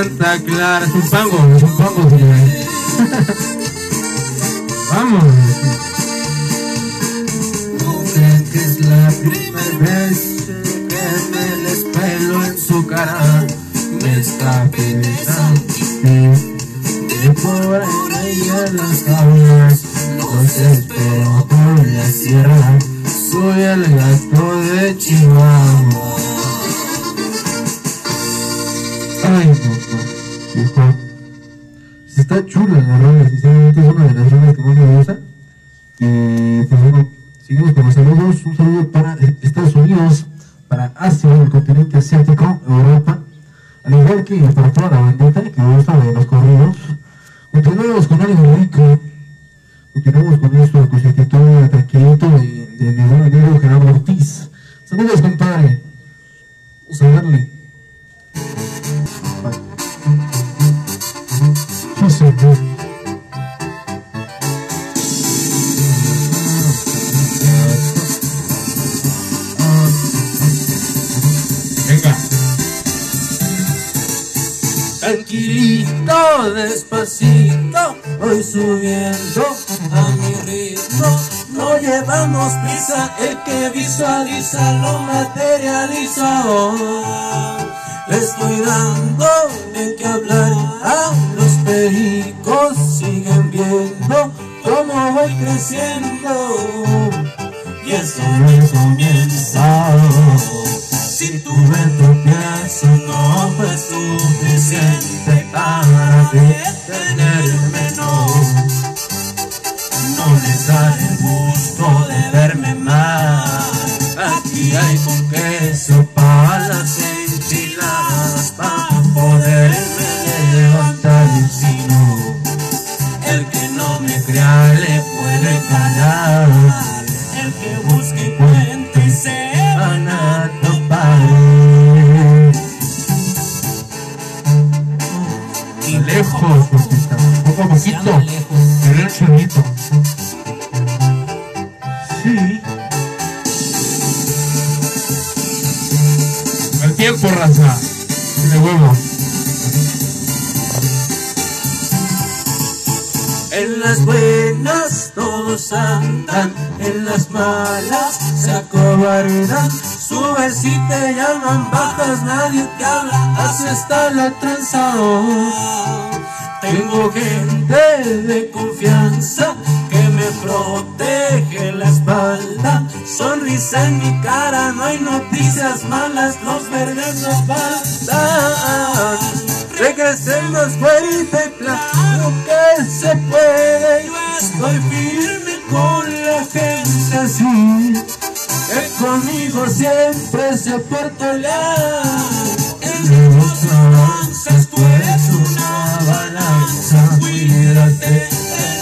Santa Clara, un pango, un pango, Vamos. No crean que es la primera vez que me les pelo en su cara. Me está pensando de por ahí a las cabras. Los espero por la sierra. Soy el gato de Chihuahua.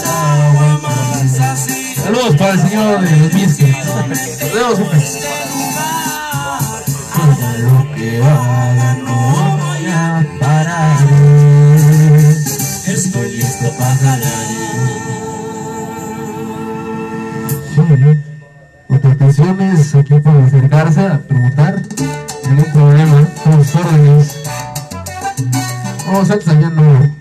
agua más Saludos para el señor de los Nos vemos. Lo que haga no voy a parar. Estoy listo para aquí acercarse a preguntar. Ningún problema. Con sus órdenes. Vamos a ensayando.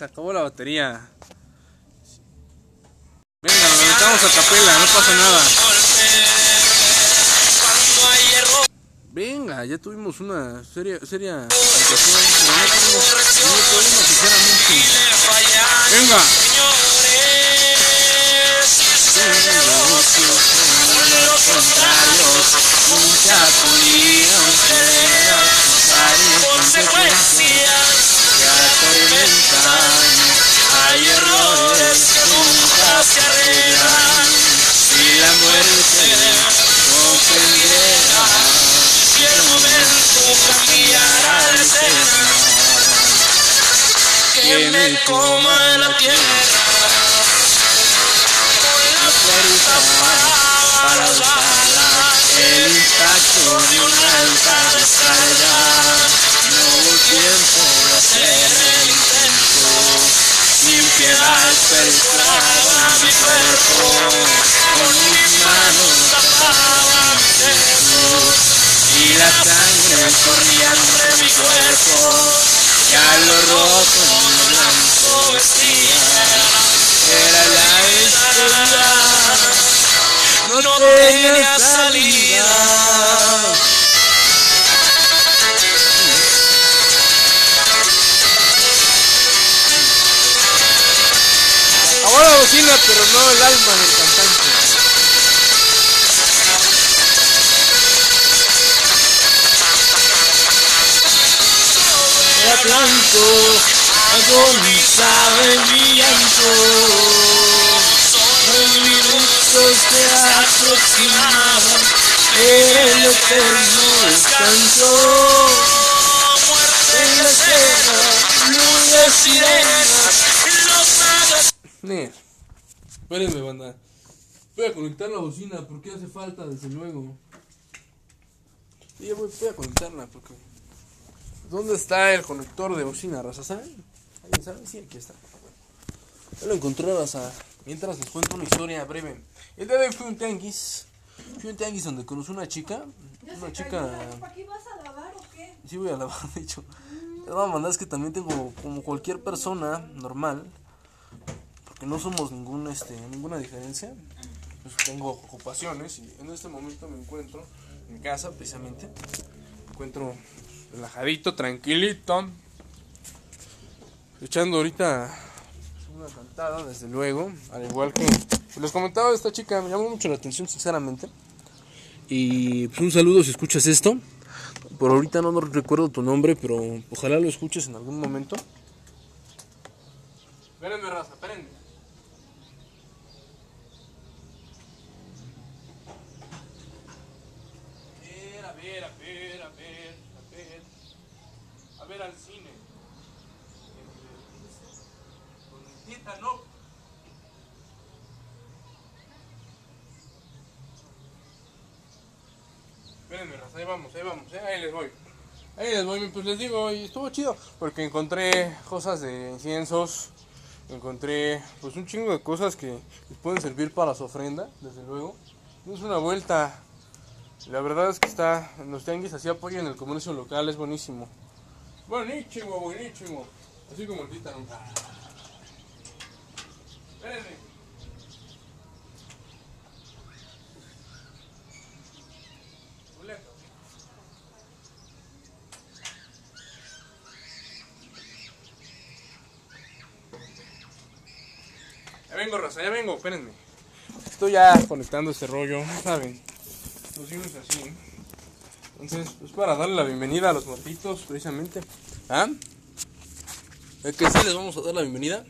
Se acabó la batería. Venga, nos metamos a capela, no pasa nada. Venga, ya tuvimos una seria, seria situación, pero no tuvimos ningún problema, sinceramente. Venga. Nunca se arreglan. Si la muerte comprendiera, si el momento cambiara de escena, que me coma la tierra. Con la fuerza para usarla, el impacto de una alta descarga. No hubo tiempo de hacer sin piedad perforaba mi cuerpo, con mis manos tapaba mi sexo, y la sangre corría entre mi cuerpo, ya lo rojo y lo blanco vestía, era la historia no tenía salida. Ahora la bocina, pero no el alma del cantante. Era blanco, agonizaba en mi llanto. Los minutos se aproximaban, el eterno descanso. En la escena, nubes sirenas, magos Ne. Espérenme, banda. Voy a conectar la bocina porque hace falta, desde luego. Sí, ya voy, voy a conectarla porque. ¿Dónde está el conector de bocina, raza? ¿Saben? ¿Alguien sabe? Sí, aquí está. Ya lo encontré, raza. Mientras les cuento una historia breve. El día de hoy fui a un tianguis. Fui un tianguis donde conocí una chica. Una chica. ¿Para qué vas a lavar o qué? Sí, voy a lavar, de hecho. De todas maneras, es que también tengo, como cualquier persona normal, porque no somos ningún, este, ninguna diferencia, pues tengo ocupaciones y en este momento me encuentro en casa, precisamente. Me encuentro relajadito, tranquilito, echando ahorita una cantada, desde luego, al igual que les comentaba esta chica, me llamó mucho la atención, sinceramente. Y pues un saludo si escuchas esto. Por ahorita no, no recuerdo tu nombre, pero ojalá lo escuches en algún momento. Espérenme, raza, espérenme. A ver, a ver, a ver, a ver, a ver. A ver al cine. Con el tétano. Espérenme, ahí vamos, ahí vamos, eh, ahí les voy. Ahí les voy, pues les digo, y estuvo chido, porque encontré cosas de inciensos, encontré pues un chingo de cosas que les pueden servir para su ofrenda, desde luego. Es una vuelta, la verdad es que está, los tianguis así apoyan el comercio local, es buenísimo. Buenísimo, buenísimo. Así como el títano. Espérenme. Vengo, raza, ya vengo, espérenme. Estoy ya conectando este rollo, ¿saben? Los cines así. Entonces, pues para darle la bienvenida a los muertitos, precisamente. ¿Ah? ¿Es que sí les vamos a dar la bienvenida?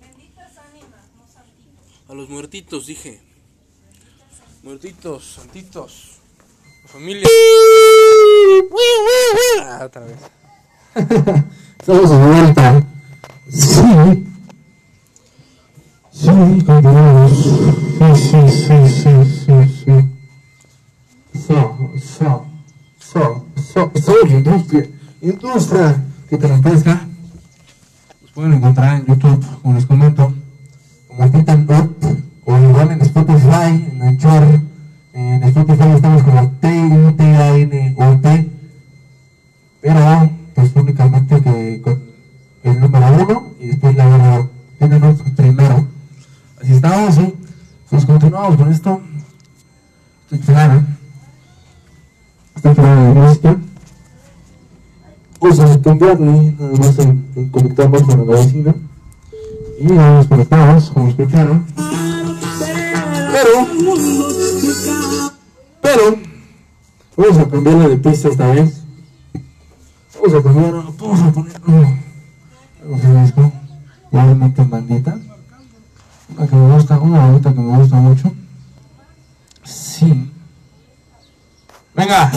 Benditas ánimas, no santitos. A los muertitos, dije. Muertitos, santitos, familia. Ah, otra vez. Estamos de vuelta. Sí. Industria. Que te refresca. Los pueden encontrar en YouTube, como les comento, como Titan o igual en Spotify, en Anchor. En Spotify estamos como T-U-T-A-N-O-T. Pero, pues únicamente que con el número uno y después la número tienen un primero. Así estamos, ¿sí? Pues continuamos con esto. Estoy claro. Estoy claro de música. Vamos a cambiarle, nada más conectarnos con la vecina. Y vamos conectados, como escucharon. Pero, pero, vamos a cambiarle de pista esta vez. Vamos a cambiar, vamos a poner uh, algo fresco, obviamente en bandita. Una que me gusta, una bandita que me gusta mucho. Sí. Venga.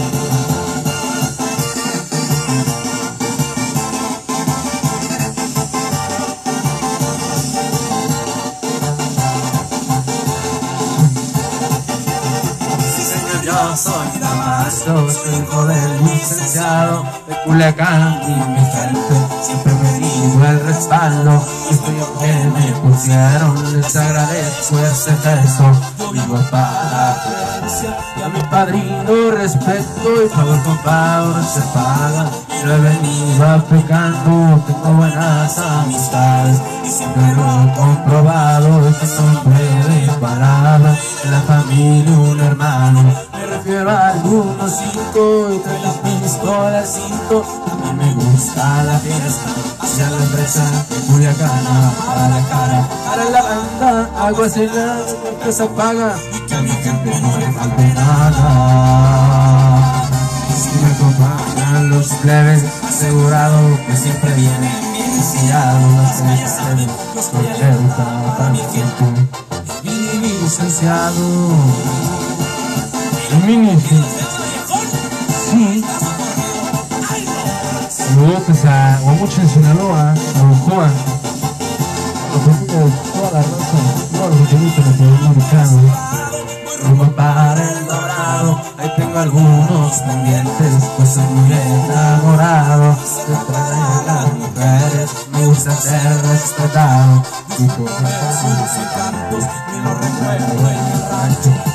Sí, señor, yo soy Damasco, soy hijo del licenciado de Culiacán y mi gente siempre me dio el respaldo. Y estoy yo que me pusieron, les agradezco ese gesto. Vivo para y a mi padrino respeto y favor con favor se paga. Yo he venido aplicando, tengo buenas amistades siempre lo he comprobado. Que siempre de palabra, en la familia un hermano. Me refiero a algunos cinco y trae la pistola al cinto. A mí me gusta la fiesta, hacia la empresa de Culiacana, para la cara, para la banda, agua helada, la empresa paga y que a mi gente no le falte nada. Si me acompañan los plebes, asegurado que siempre vienen bien enseñados las los voy a educar para mi gente. Mi licenciado, mini, sí. Saludos a Guamucho en Sinaloa, a Ojoa, a familia de toda la raza, todos los oyentes latinoamericanos. rumbo para el dorado. Ahí tengo algunos pendientes, pues soy muy enamorado. Detrás de las mujeres me gusta ser respetado. Y por cantos,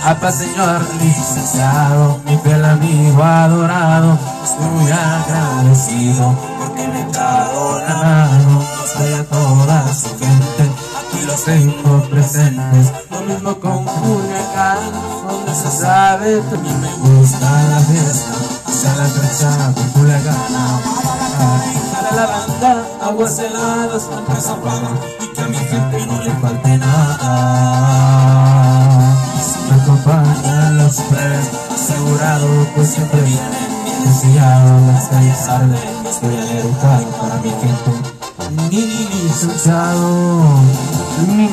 Apa señor licenciado, mi fiel amigo adorado. Estoy agradecido porque me he dado la mano. Estoy a toda su gente aquí los tengo presentes. Lo mismo con Culiacán, donde se sabe, también me gusta la fiesta. Hacia la empresa de Culiacán, la banda, aguas heladas, la empresa paga, y que a mi gente bien deseados las calles arden, estoy educado para mi gente. Ni licenciado, El mini,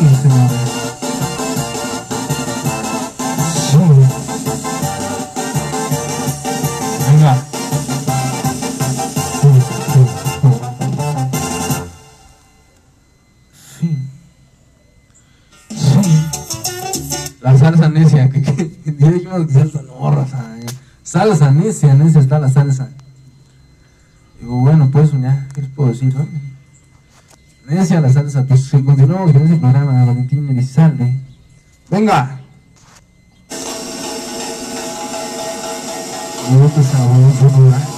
La salsa, pues si continuamos con ese programa de Valentín Elizalde. ¡Venga! Gusta sabor, ¿verdad?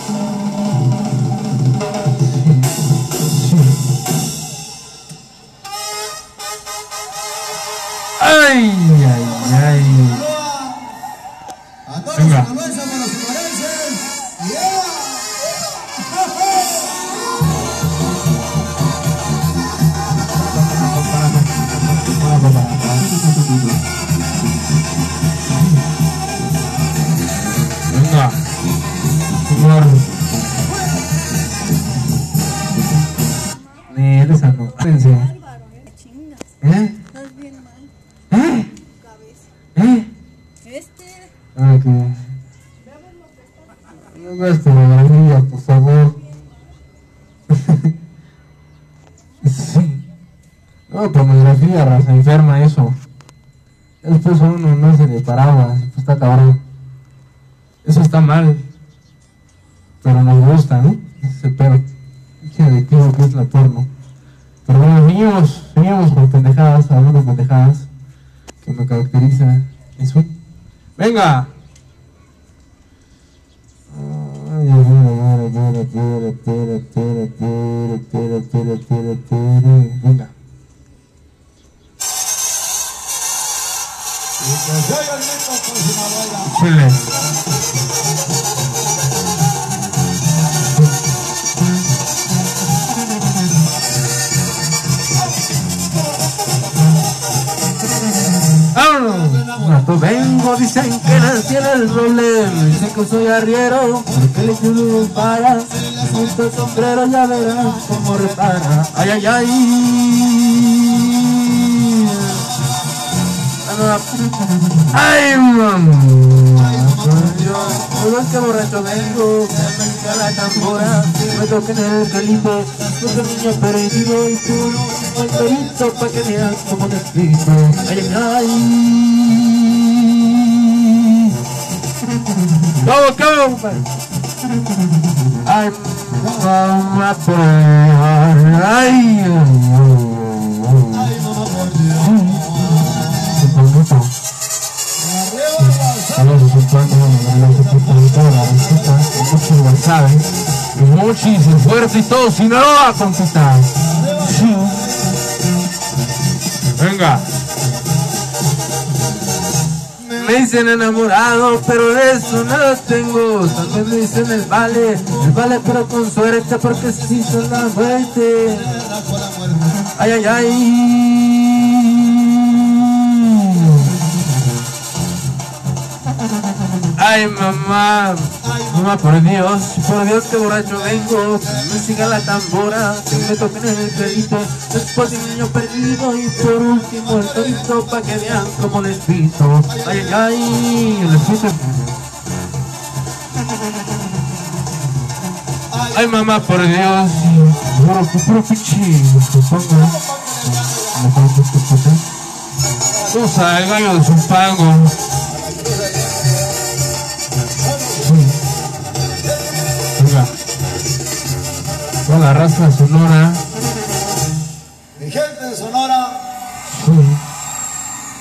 No, pornografía, raza enferma, eso. Después a uno no se le paraba, pues está cabrón. Eso está mal. Pero nos gusta, ¿no? Ese pedo. Qué adictivo que es la porno. Pero bueno, seguimos, seguimos con pendejadas, hablando de pendejadas que me caracteriza. Eso. Venga. Ay, vengo, dicen que nací en el roble, dicen que soy arriero, porque le quiero para, junto el sombrero ya verás cómo repara, ay ay ay. Ay, mamá. Yo que borracho vengo, me la tambora, me toque en el calipe, porque niño perdido y tú el perito pa' que veas como te explico. Ay, ay, ay. Mamá, ay, ay. Bonito. A muchos lo saben. Y Mochis, el fuerte y todo, Sinaloa, compita. Sí. Venga. Me dicen enamorado, pero de eso lo tengo. También me dicen el vale, el vale pero con suerte porque se hizo la muerte. Ay, ay, ay. Ay, mamá, mamá, por Dios, por Dios que borracho vengo, me siga la tambora, que me toquen en el pelito, después de un niño perdido y por último el torito pa' que vean cómo les pito. Ay, ay, ay, les pito. Ay, mamá, por Dios, puro, puro pichi. Usa el gallo de Zumpango. Venga. Toda la raza sonora. Mi gente de Sonora, Sí.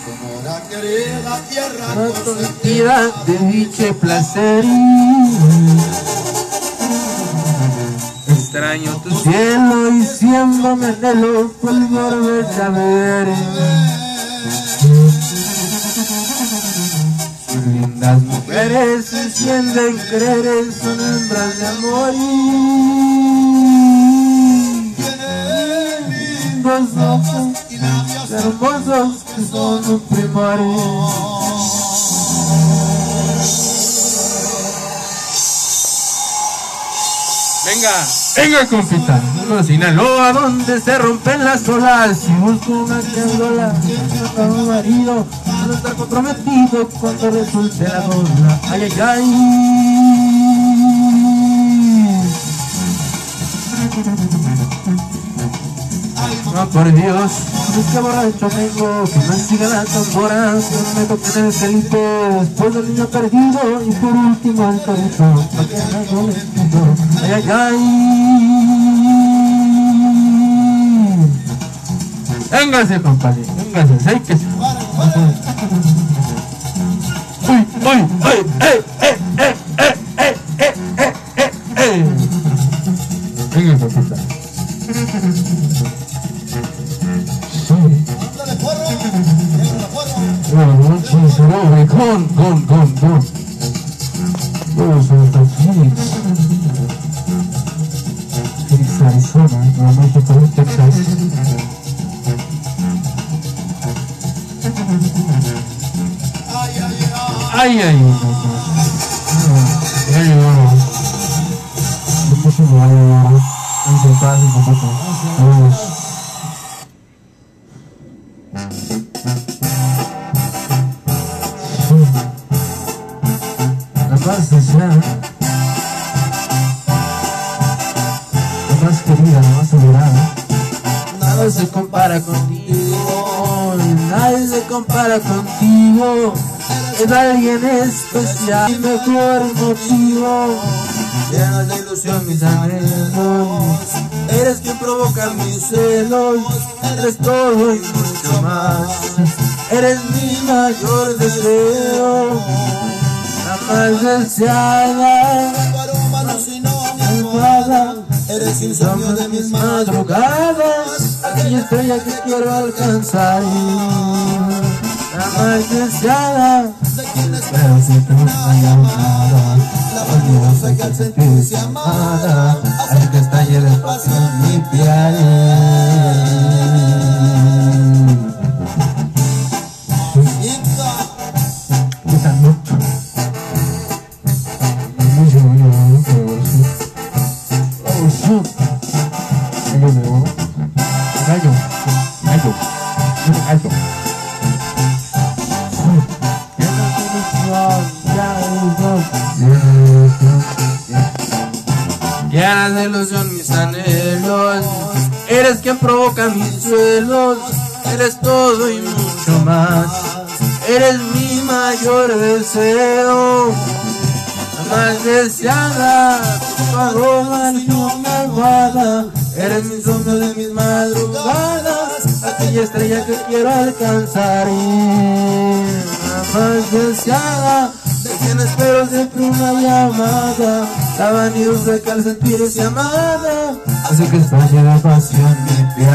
Sonora querida tierra Consentida de dicho placer. Extraño tu cielo y siempre me anhelo por volverte a ver. Sus lindas mujeres se sienten querer, son hembras de amor. Ojos, hermosos que son un primor. Venga, venga compita, de Sinaloa donde se rompen las olas y busco una triangola, a un marido, no está comprometido cuando resulte la bola. Ay, ay, ay. No, por Dios, es que borracho vengo, que me siga la tambora, que me toque en el calipe, después del niño perdido y por último el torito, pa' que me. Ay, ay, ay. Véngase, compadre, véngase, séquese. Uy, uy, uy, eh, es alguien especial. Mi mejor motivo. Llenas de ilusión mis anhelos Eres quien provoca mis celos. Eres todo y mucho más. Eres mi mayor deseo. La más deseada. Amada Eres insomnio de mis madrugadas. Aquella estrella que quiero alcanzar. La más deseada pero si siempre una llamada. La verdad fue que al sentirse amada, hay que estallar el pasión mi piel. al sentirse amado hace que estalle de pasión mi piel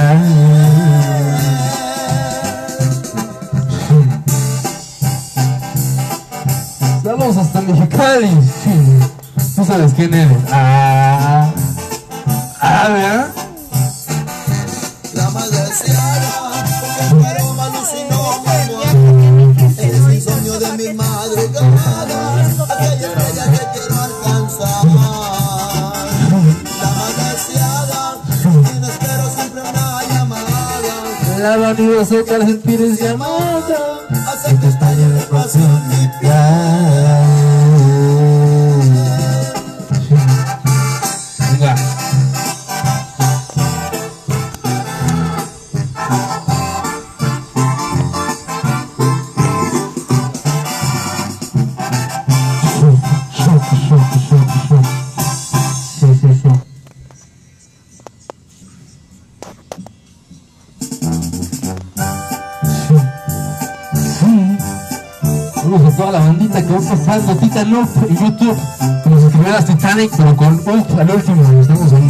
toda la bandita que va pasando Titan Love y YouTube, como si las Titanic, pero con Ultra, al último, estamos en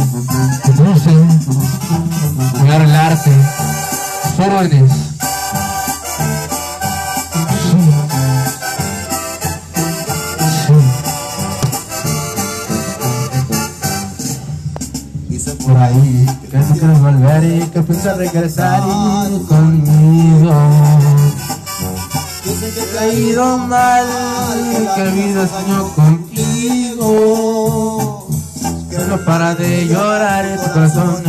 Crucen, cuidar el arte, jóvenes. Por ahí, que tú quieres volver y que piensas regresar conmigo caído mal, que la vida soñó contigo. Que no para de llorar, tu corazón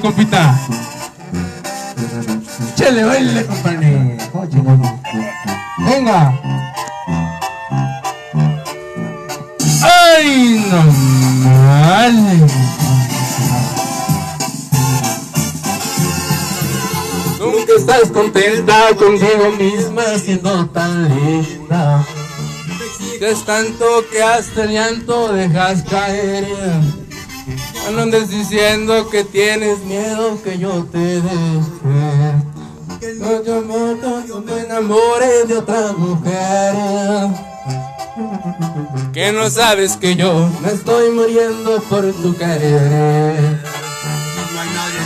compita. Chele, baile, compadre. Oye, no, no. Venga. ¡Ay, no vale! Nunca estás contenta contigo misma siendo tan linda. Que es tanto que hasta el llanto dejas caer. No andes diciendo que tienes miedo que yo te deje. No, yo, no, no, yo me enamore de otra mujer. Que no sabes que yo me estoy muriendo por tu querer.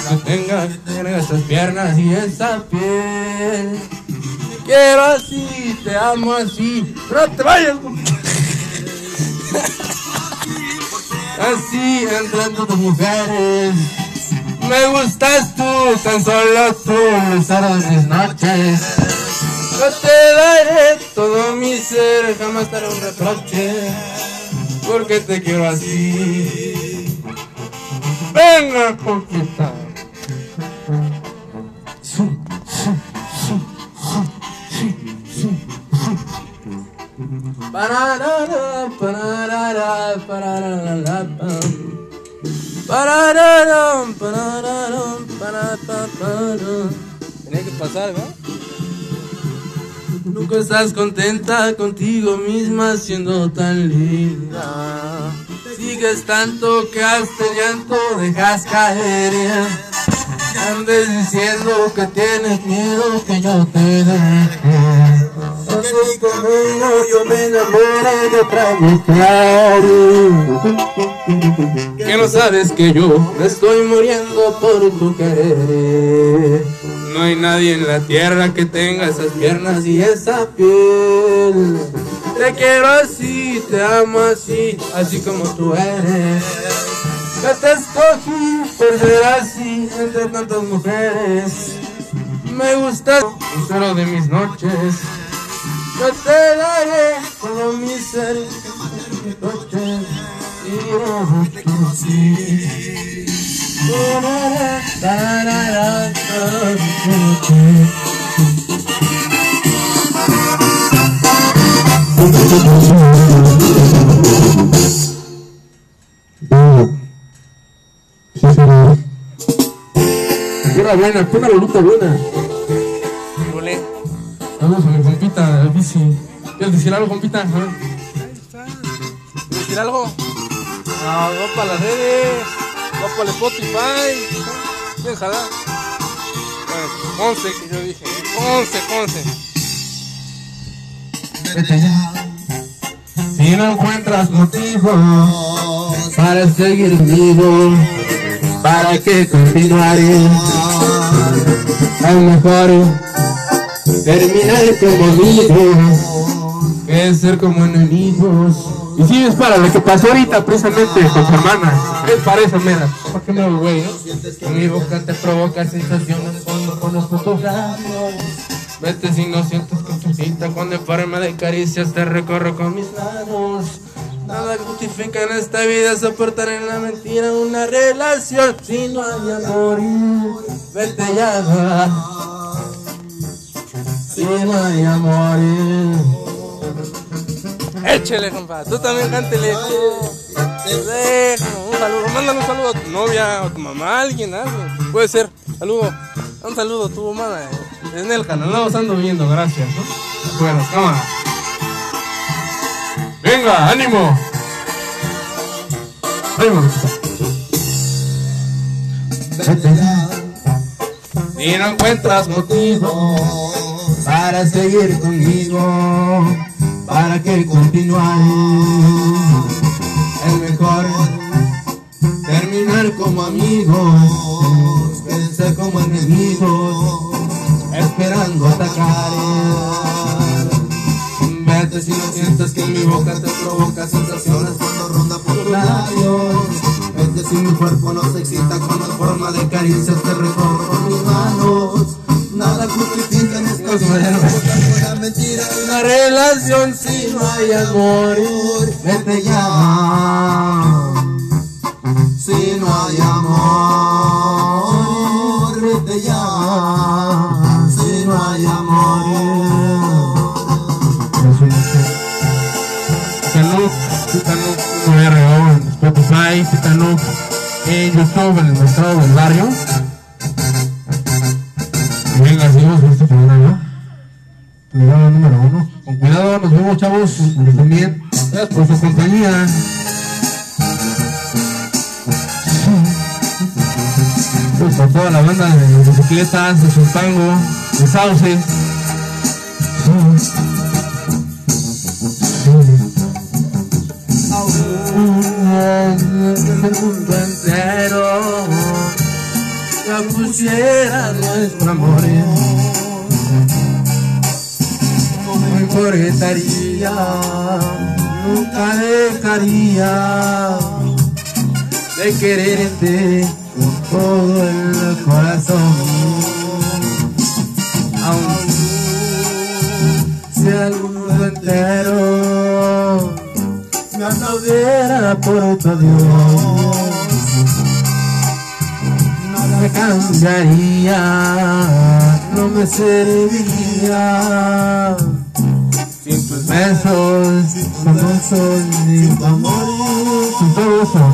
Que tenga, tenga esas piernas y esa piel. Te quiero así, te amo así. No te vayas. Así entre tus mujeres. Me gustas tú, tan solo tú, de mis noches. Yo te daré todo mi ser, jamás te un reproche, porque te quiero así. Venga, poquita. Tenía que pasar, ¿verdad? Nunca estás contenta contigo misma siendo tan linda. Sigues tanto que hasta llanto dejas caer. Andes diciendo que tienes miedo que yo te deje. Así conmigo yo me enamoré de otra mujer. Que no sabes que yo me estoy muriendo por tu querer. No hay nadie en la tierra que tenga esas piernas y esa piel. Te quiero así, te amo así, así como tú eres. Yo te escogí por ser así entre tantas mujeres. Me gusta cero de mis noches. Yo te daré todo mi ser yo te tarara, tarara. Tierra buena, pura bolita buena. Vamos a mi compita, el bici. ¿Quieres decir algo, compita? A ver. ¿Quieres decir algo? No, no para las redes, no para el Spotify. ¿Quieres jalar? Bueno, Ponce, que yo dije. Ponce, Ponce. Vete ya. Si no encuentras motivos para seguir vivo, ¿para qué continuaré? Es mejor terminar como amigos que ser como enemigos. Y si es para lo que pasó ahorita precisamente con tu hermana, es para eso, mira. ¿Para qué me güey, no? Mi boca te provoca sensaciones cuando conozco tus labios. Vete si no sientes con tu cinta cuando en forma de caricias te recorro con mis manos. Nada justifica en esta vida soportar en la mentira una relación si no hay amor. Vete ya. No hay amor. Échele, compa. Tú también cántele. Déjalo, un saludo. Mándale un saludo a tu novia, a tu mamá, a alguien, a alguien. Puede ser. Saludo. Un saludo a tu mamá. eh. En el canal. No, ando viendo, gracias. ¿no? Bueno, cámara. Venga, ánimo. Ánimo, Vete ya. Si no encuentras motivo para seguir conmigo, para que continuar. Es mejor terminar como amigos, pensar como enemigos, esperando atacar. Vete si no sientes que mi boca te provoca sensaciones cuando ronda por tus labios. Vete si mi cuerpo no se excita cuando en forma de caricias te recorro con mis manos. Nada justifica en esta vida buscar una mentira una relación si no hay amor. Vete ya. Si no hay amor, vete ya. Si no hay amor. Titanuk, Titanuk, RO en Spotify, Titanuk en YouTube, en el mostrado del barrio. Y venga, seguimos con este programa. Programa número uno. Con cuidado, nos vemos, chavos. Bien. Gracias por su compañía. Pues por toda la banda de bicicletas, de Sultango, de Sauce. Pusiera nuestro amor. No importaría nunca dejaría de quererte con todo el corazón. Aún sea el mundo entero me aplaudiera por otro Dios me cambiaría no me serviría. Tus besos besos sin tu amor sin todo eso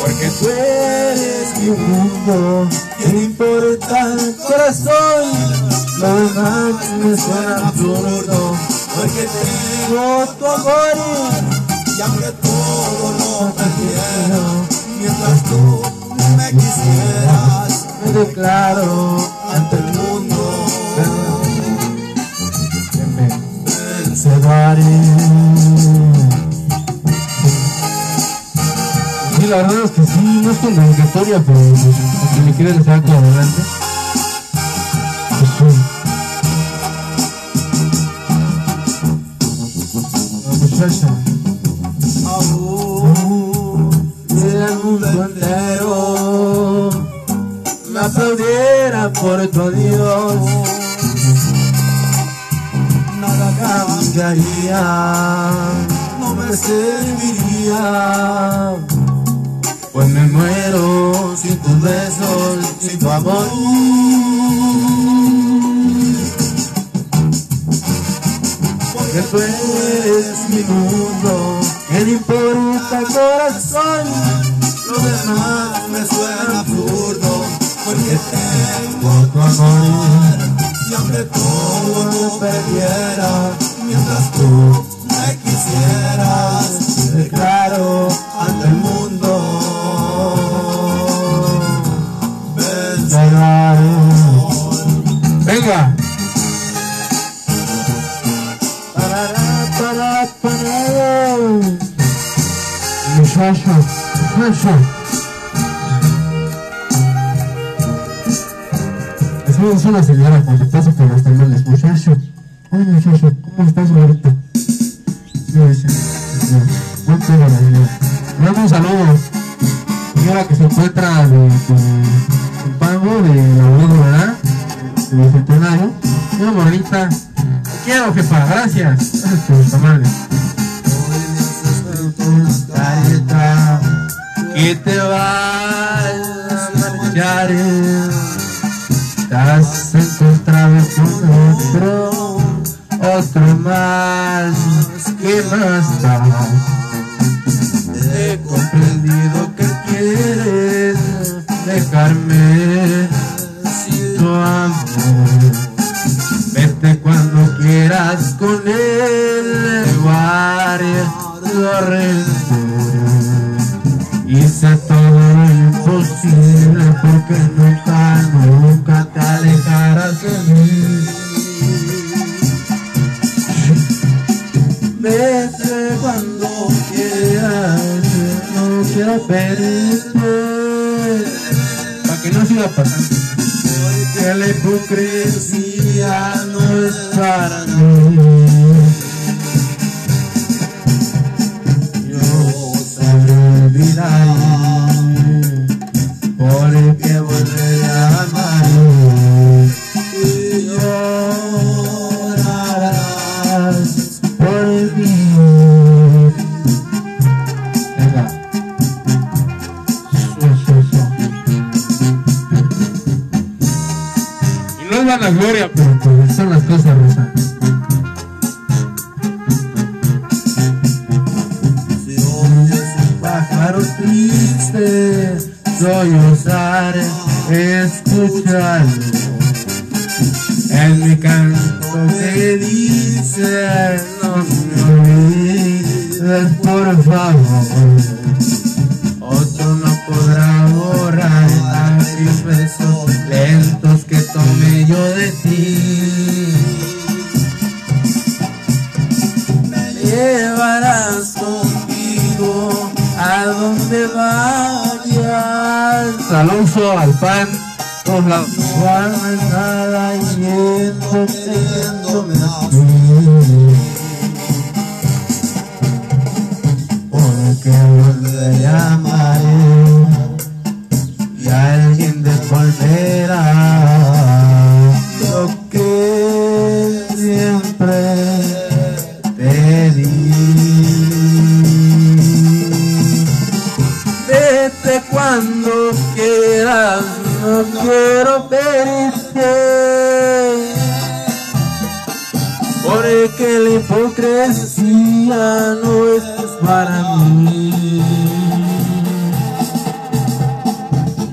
porque tú eres mi mundo que no importa el corazón lo demás me suena absurdo porque tengo tu amor Y aunque todo lo perdiera, mientras tú me quisieras, me declaro ante el mundo, que me vencedoré. Sí, la verdad es que sí, no es con dedicatoria, pero si me quieren aquí adelante. Pues sí. Mundo entero me aplaudiera por tu Dios, nada cambiaría, no me serviría, pues me muero sin tus besos, sin tu amor. Porque tú eres mi mundo, que no importa corazón, lo demás me suena absurdo, porque tengo tu amor. y aunque todo lo perdiera, mientras tú me quisieras, declaro ante el mundo, Venga. Parará, pará, pará. Muchacho, Fufu. Es una señora paletazo que los tamales, muchacho. Ay, muchacho, ¿cómo estás ahorita? Yo dice, no tengo la idea. Le damos saludos. Señora que se encuentra de, pago de la ¿verdad? De bicentenario. Una morrita. Quiero, jefa, gracias. Gracias por los tamales que te vas a marchar. Estás encontrado con otro, otro más, que más da. He comprendido que quieres dejarme sin tu amor. Vete cuando quieras con él, guardia, corre. porque nunca, nunca te alejarás de mí. Vete cuando quieras, no quiero perderte. Para que no siga pasando. Porque la hipocresía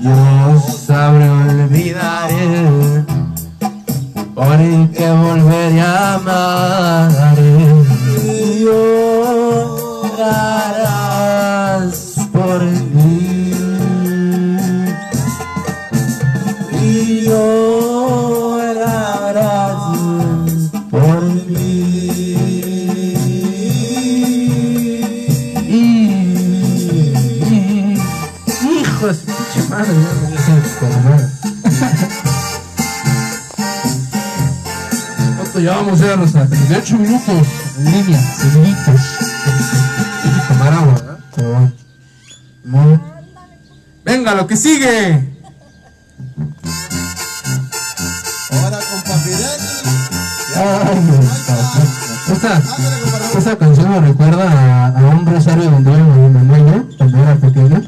Yo sabré olvidaré, por el que volveré a amar. Yo ya vamos a 38 minutos en línea, seguiditos. Hay que tomar agua, ¿verdad? Pero bueno. Venga, lo que sigue. Ahora con Ay, esta, esta canción me recuerda a, a un rosario donde iba mi mamá y yo, cuando era pequeña.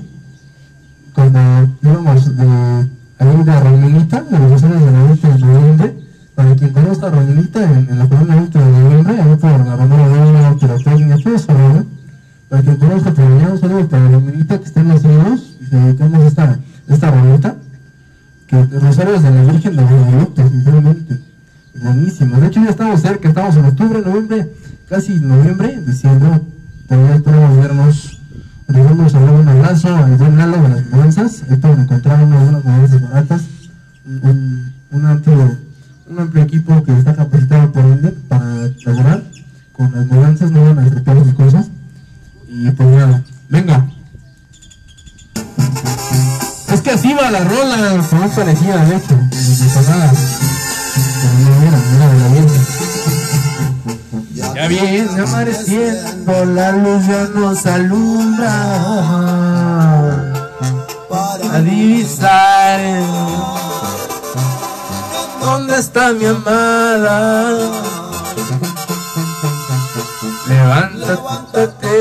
nos alumbra para divisar dónde está mi amada. Levántate,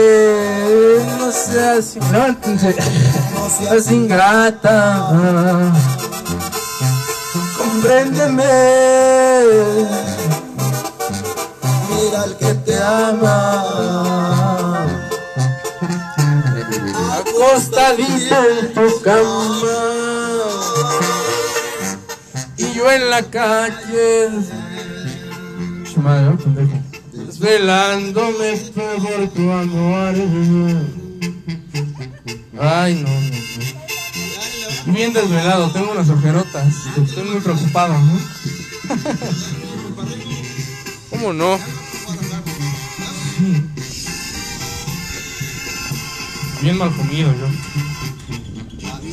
no seas ingrata, no seas ingrata, compréndeme. Acostadita en tu cama y yo en la calle. Desvelándome por tu amor. Ay, no, no, no. Bien desvelado, tengo unas ojerotas. Estoy muy preocupado, ¿no? ¿Cómo no? Bien mal comido yo.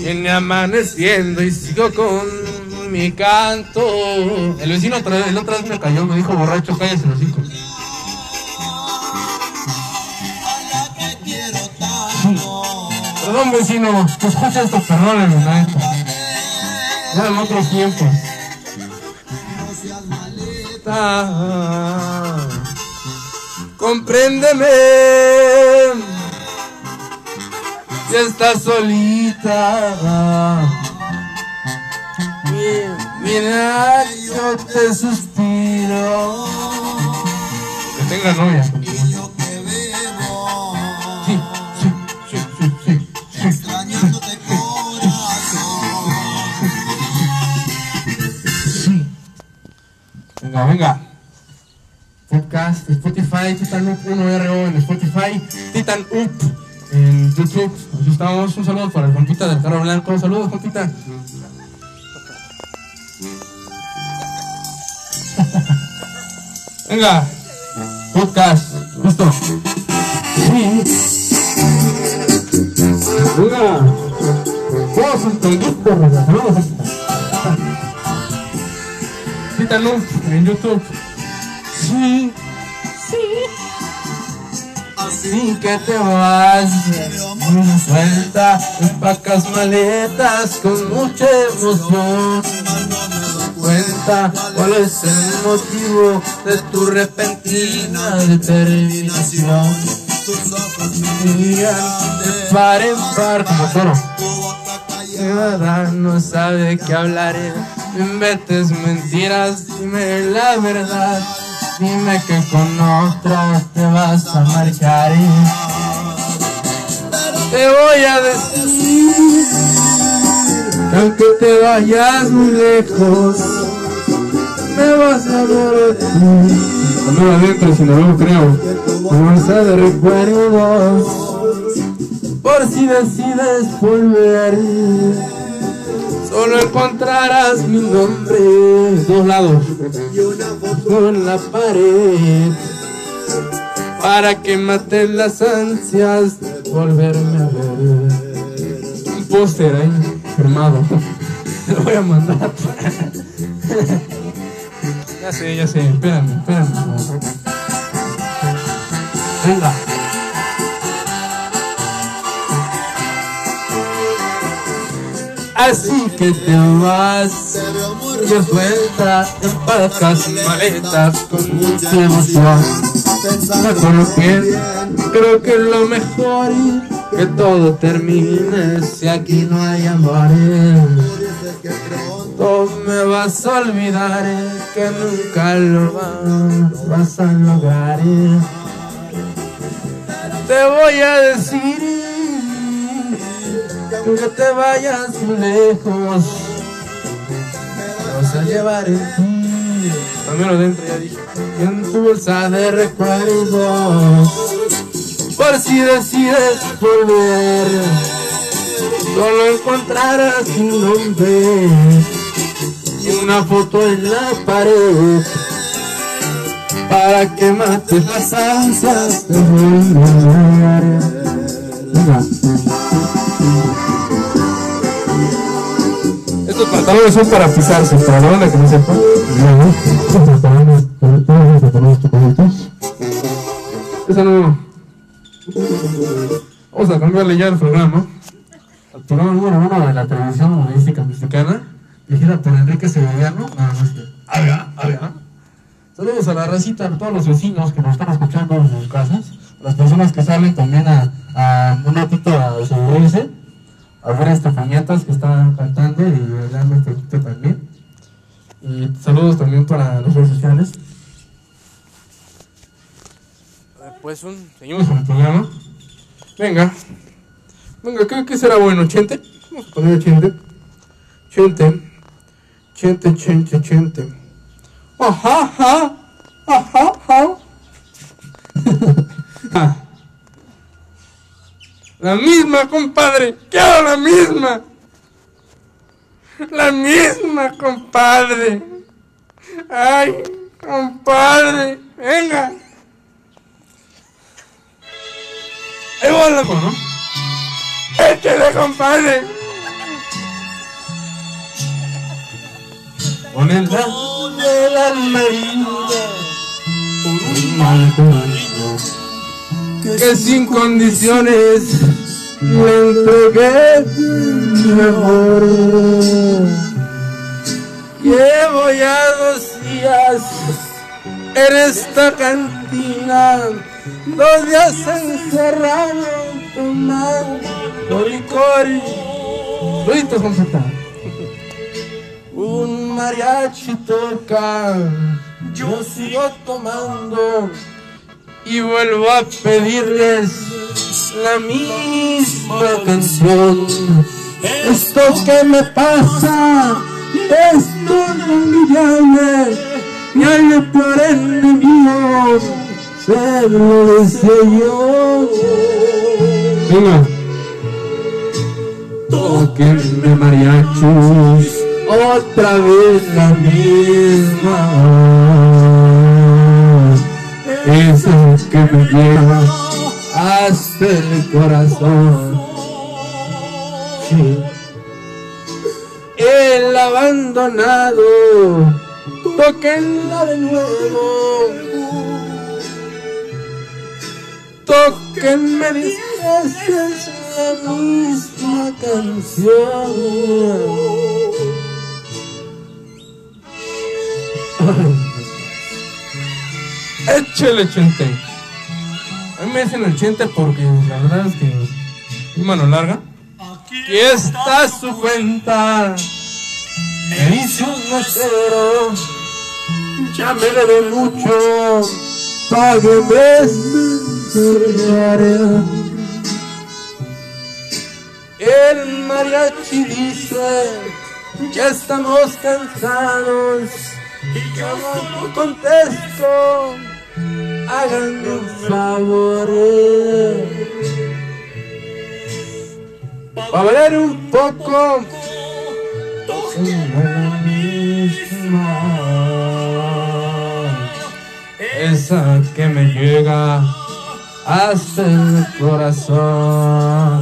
Viene amaneciendo y sigo con mi canto. El vecino otra vez, el otra vez me cayó, me dijo borracho, cállese los hijos. Perdón vecino, que escucha esto, perdónenme, la neta. Ya en otros tiempos. Compréndeme. Si estás solita. Mi- Mira, yo te suspiro. Que tenga novia. Sí, sí, sí, sí, sí, sí. Sí. Venga, venga. Podcast, Spotify, Titan Up 1RO en Spotify, Titan Up en YouTube. Aquí estamos. Un saludo para el compita del carro blanco. Saludos, compita. Venga, podcast. Sí. Venga, todos entendidos, venga, saludos. Up en YouTube. Sí, Así que te vas, suelta, empacas maletas con mucha emoción. Cuenta cuál es el motivo de tu repentina determinación. Miran de par en par no sabe qué hablaré. No inventes mentiras, dime la verdad. Dime que con otra te vas a marchar. Te voy a decir que aunque te vayas muy lejos, me vas a ti. Cuando adentro, si no lo creo, bolsa de recuerdos por si decides volver. Solo encontrarás mi nombre dos lados con la pared para que maten las ansias de volverme a ver. Un póster ahí firmado. Lo voy a mandar. ya sé, ya sé. Espérame, espérame. Venga. Así que te vas y suelta, empacas maletas con mucha emoción. Me coloqué, creo que es lo mejor que todo termine si aquí no hay amores. Tú me vas a olvidar que nunca lo vas a lograr. Te voy a decir que te vayas lejos, me vas a llevar en ti. También dentro ya dije, en tu bolsa de recuerdos, por si decides volver, solo encontrarás un nombre y una foto en la pared. Para que mates las ansias de volver. Estos pantalones son para pisarse, para la banda que no sepa. Esa no. Vamos a cambiarle ya el programa. Al programa número uno de la televisión humorística mexicana, dirigida por Enrique Severiano. No, no es cierto. Saludos a la racita, a todos los vecinos que nos están escuchando en sus casas, a las personas que salen también a, a un ratito a subirse, a ver a estas puñetas que están cantando y darme un poquito también. Y saludos también para las redes sociales. Pues un. Seguimos con el programa. Venga. Venga, ¿qué, qué será bueno? ¿Chente? Vamos a poner chente. Chente. Chente, chente, chente. Ajá, ajá. Ajá, ajá. La misma, compadre. Quiero la misma. La misma, compadre. Ay, compadre. Venga. Ahí va loco, ¿no? ¡Échale, compadre! Con el lado de la marina por un mal camino que sin condiciones le entregué mi amor. Llevo ya dos días en esta cantina dos días encerrado tomando licor estar un mariachi toca yo sigo tomando y vuelvo a pedirles la misma canción esto que me pasa esto no me llame ni al peor enemigo se lo deseo. Venga. Toquenme mariachis, otra vez la misma. Esa que me lleva hasta el corazón. Sí. El abandonado, toquenla de nuevo Tóquenme diez veces la misma canción. Échele, chente. A mí me dicen el chente porque la verdad es que es mano larga. Aquí está su cuenta. Me dice un mesero. Ya me debe mucho. Págueme el mariachi dice, ya estamos cansados y yo no contesto, háganme un favor. Para valer un poco, la misma, esa que me llega hasta el corazón.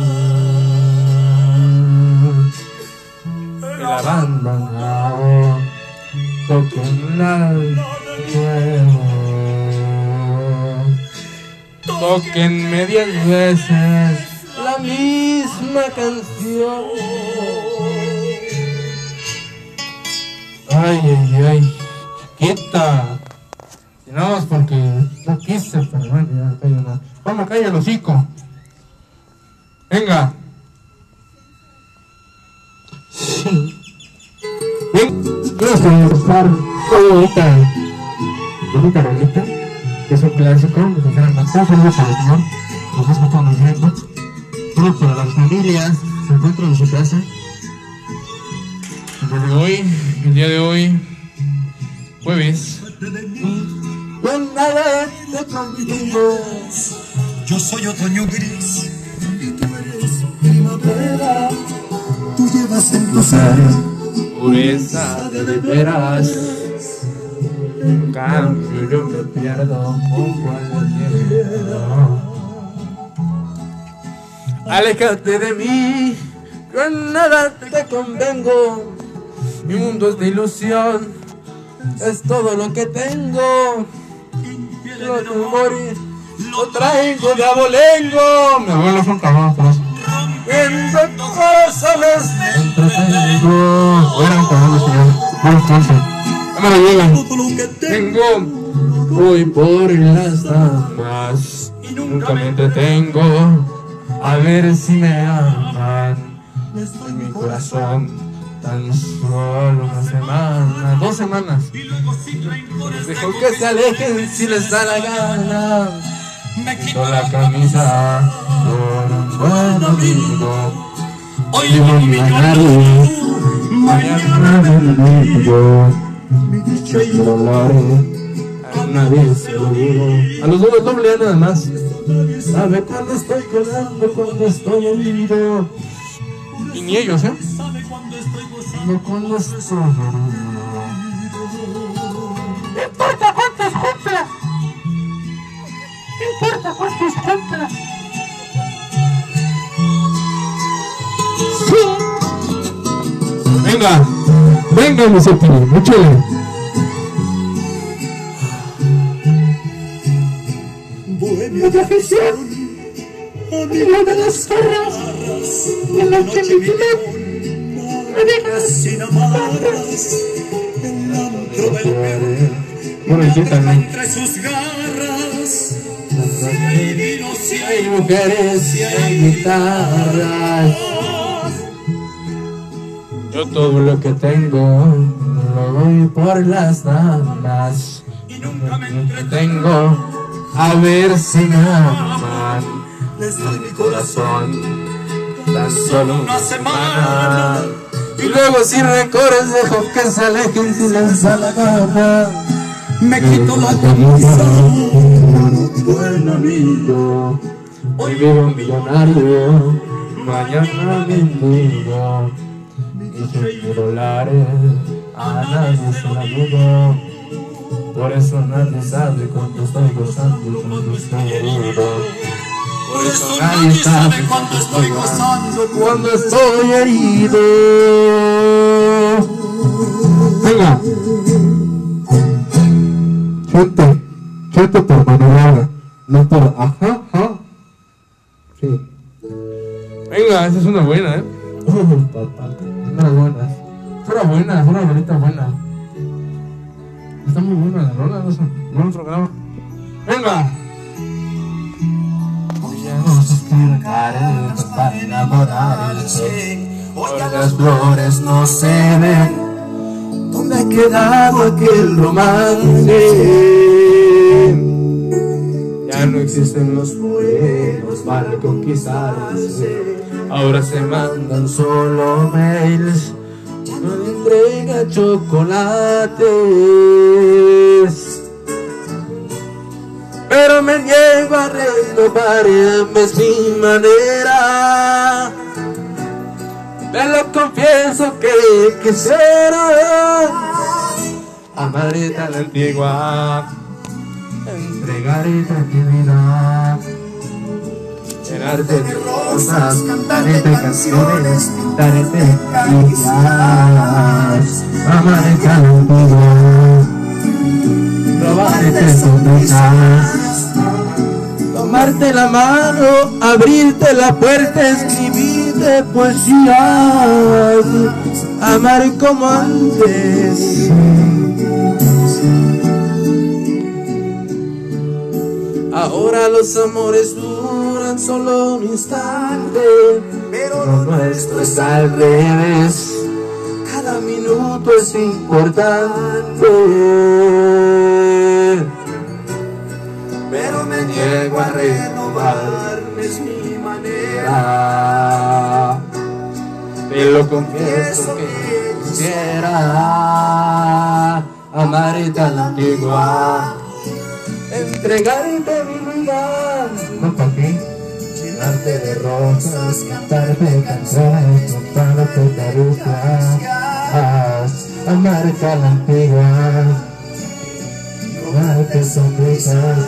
El abandonado toquenla nuevo. Tóquenme diez veces la misma canción. Ay, ay, ay, chiquita. Y nada más porque no quise, pero bueno, ya calla nada. Vamos, calla el hocico. Venga. Sí. Bien, vamos a una bonita, bonita rolita, que es un clásico, de José Max. Saludos al señor, nos escuchando viendo. Saludos para las familias, se encuentran en su casa. El día de hoy, el día de hoy, jueves. Con nada te contigo. Yo soy otoño gris y tú eres primavera. Tú llevas en tu ser de veras. Cambio yo me pierdo con cualquiera. Aléjate de mí, yo en nada te convengo. Mi mundo es de ilusión, es todo lo que tengo. Lo de morir, lo traigo de abolengo. Mi abuelo fue un cabrón, por eso. En corazones entretengo. Eran cabrones, señor. Tengo. Voy por las damas y nunca me entretengo a ver si me aman en mi corazón. Tan solo una semana, dos semanas. Dejo que se alejen si les da la gana. Me quito la camisa por un buen amigo. Hoy un millonario, mañana mendigo. Mi dolores, a nadie se lo digo. A los dos doble nada más. Sabe cuando estoy llorando, cuando estoy herido. Y ni ellos, ¿eh? No cuando estoy llorando. No importa cuántos cumpla. No importa cuántos cumpla. Venga, venga, mi cepillo, mucho. Mi afición, amigo de las garras, de la noche mi me dejas sin amarras, el antro del peor, entre sus garras, si hay vino, si hay mujeres, si hay guitarras. Yo todo lo que tengo lo doy por las damas. Y nunca me entretengo. a ver si me aman. Les doy mi corazón. tan solo una semana. y luego si recorres dejo que se alejen si les da la gana. Me quito la camisa buen amigo. Hoy vivo millonario, mañana mendigo y dólares a nadie se la. Por eso nadie sabe cuánto estoy gozando y cuánto estoy herido. Por eso nadie sabe cuánto estoy gozando cuando estoy herido. Venga. Chute, chute por manera, no por ajá, ajá. Sí. Venga, esa es una buena, ¿eh? Unas buenas. Fuera buena, fuera bonita buena. Está muy buena la rola, no. Buen programa. Venga. Hoy ya no caretas para enamorarse. Hoy las flores no se ven. ¿Dónde ha quedado aquel romance? Ya no existen los juegos para conquistarse. Ahora se mandan solo mails. Ya no le entrega chocolates. Pero me niego a renovar es mi manera. Me lo confieso que quisiera amarte a la antigua, entregarte tranquilidad, llenarte de rosas, cantarte canciones, pintarte caricias, amarte a la antigua, robarte sonrisas, tomarte la mano, abrirte la puerta, escribirte poesías, amar como antes. Ahora los amores duran solo un instante, pero lo nuestro es al revés. Cada minuto es importante. Pero me niego a renovarme, es mi manera. Te lo confieso que quisiera amarte a la antigua entregarte mi vida, no pa' qué, llenarte de rosas, cantarte canciones, contarte caricias, amarte a la antigua, robarte sonrisas,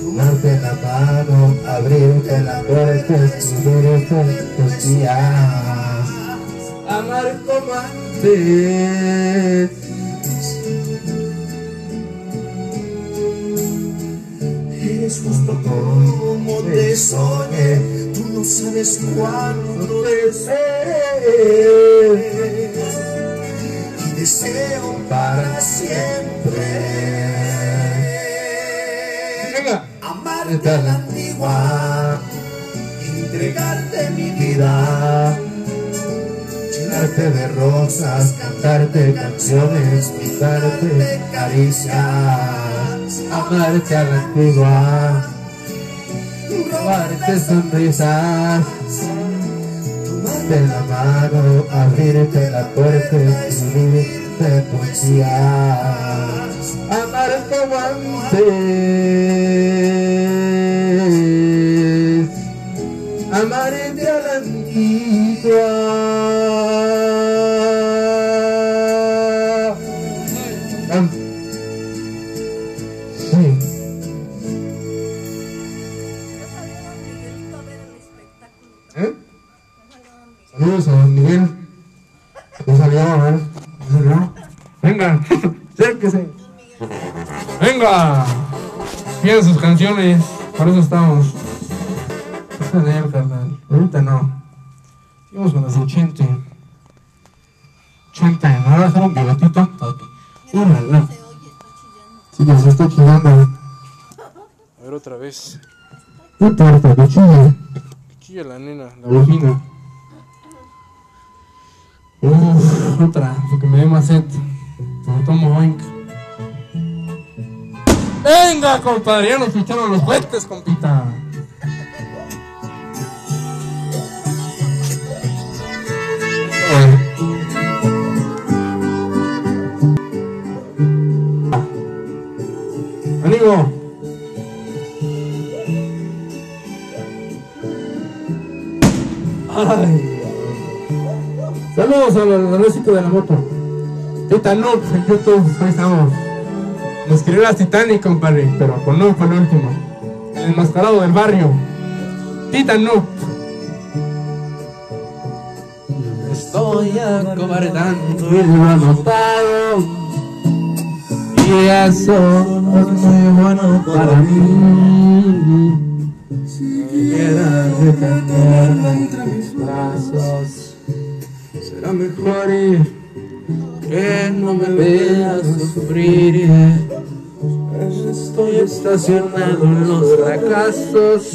tomarte la mano, abrirte la puerta, escribirte tus días, amar como antes. Eres justo como te soñé, tú no sabes cuánto esperé. Y deseo para siempre. Amarte a la antigua, entregarte mi vida, llenarte de rosas, cantarte canciones, pintarte caricias, a la antigua, robarte sonrisas, tomarte la mano, abrirte la puerta, escribirte poesías, amar como antes, amarte a la antigua. Un saludo. Venga, acérquese. Venga. Piden sus canciones. Por eso estamos. Déjame leer, carnal. Ahorita no. Seguimos con los 80. 80. ¿Me va a dejar un bigotito? Órale. Sí, que se está chillando. A ver otra vez. No importa, que chille. Chilla la nena, la La bocina. bocina. Uf, otra, porque me más sed. Me tomo oink. Venga, compadre, ya nos ficharon los juguetes, compita. Amigo. Ay. Saludos al Alonso de la moto. Tita Noob en YouTube, ahí estamos. Nos escribió la Titanic, compadre, pero con Noob fue el último. El enmascarado del barrio. Tita Noob. Estoy acobardando y lo he notado. Y eso no es muy bueno para mí. Queda retenerla entre mis brazos. Será mejor ir que no me veas sufrir. Estoy estacionado en los fracasos.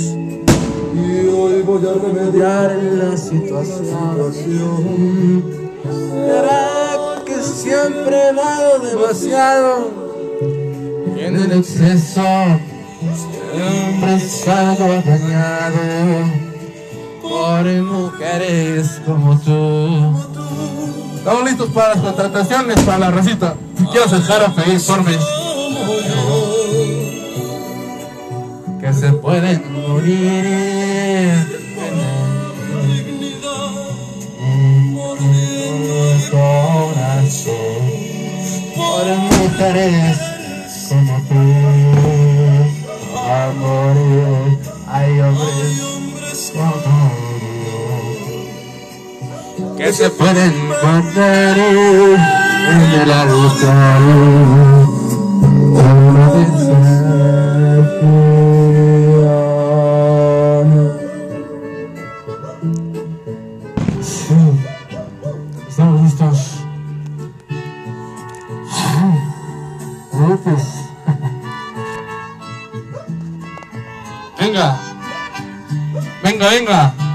Y hoy voy a remediar la situación. Será que siempre he dado demasiado. Y en el exceso siempre salgo dañado por mujeres como tú. Estamos listos para las contrataciones, para la recita. Si quieres dejar a pedir informes. que se pueden morir en corazón por mujeres como tú a morir hay hombres como yo que se pueden perder en el. Sí. Estamos listos. Venga. Venga, venga.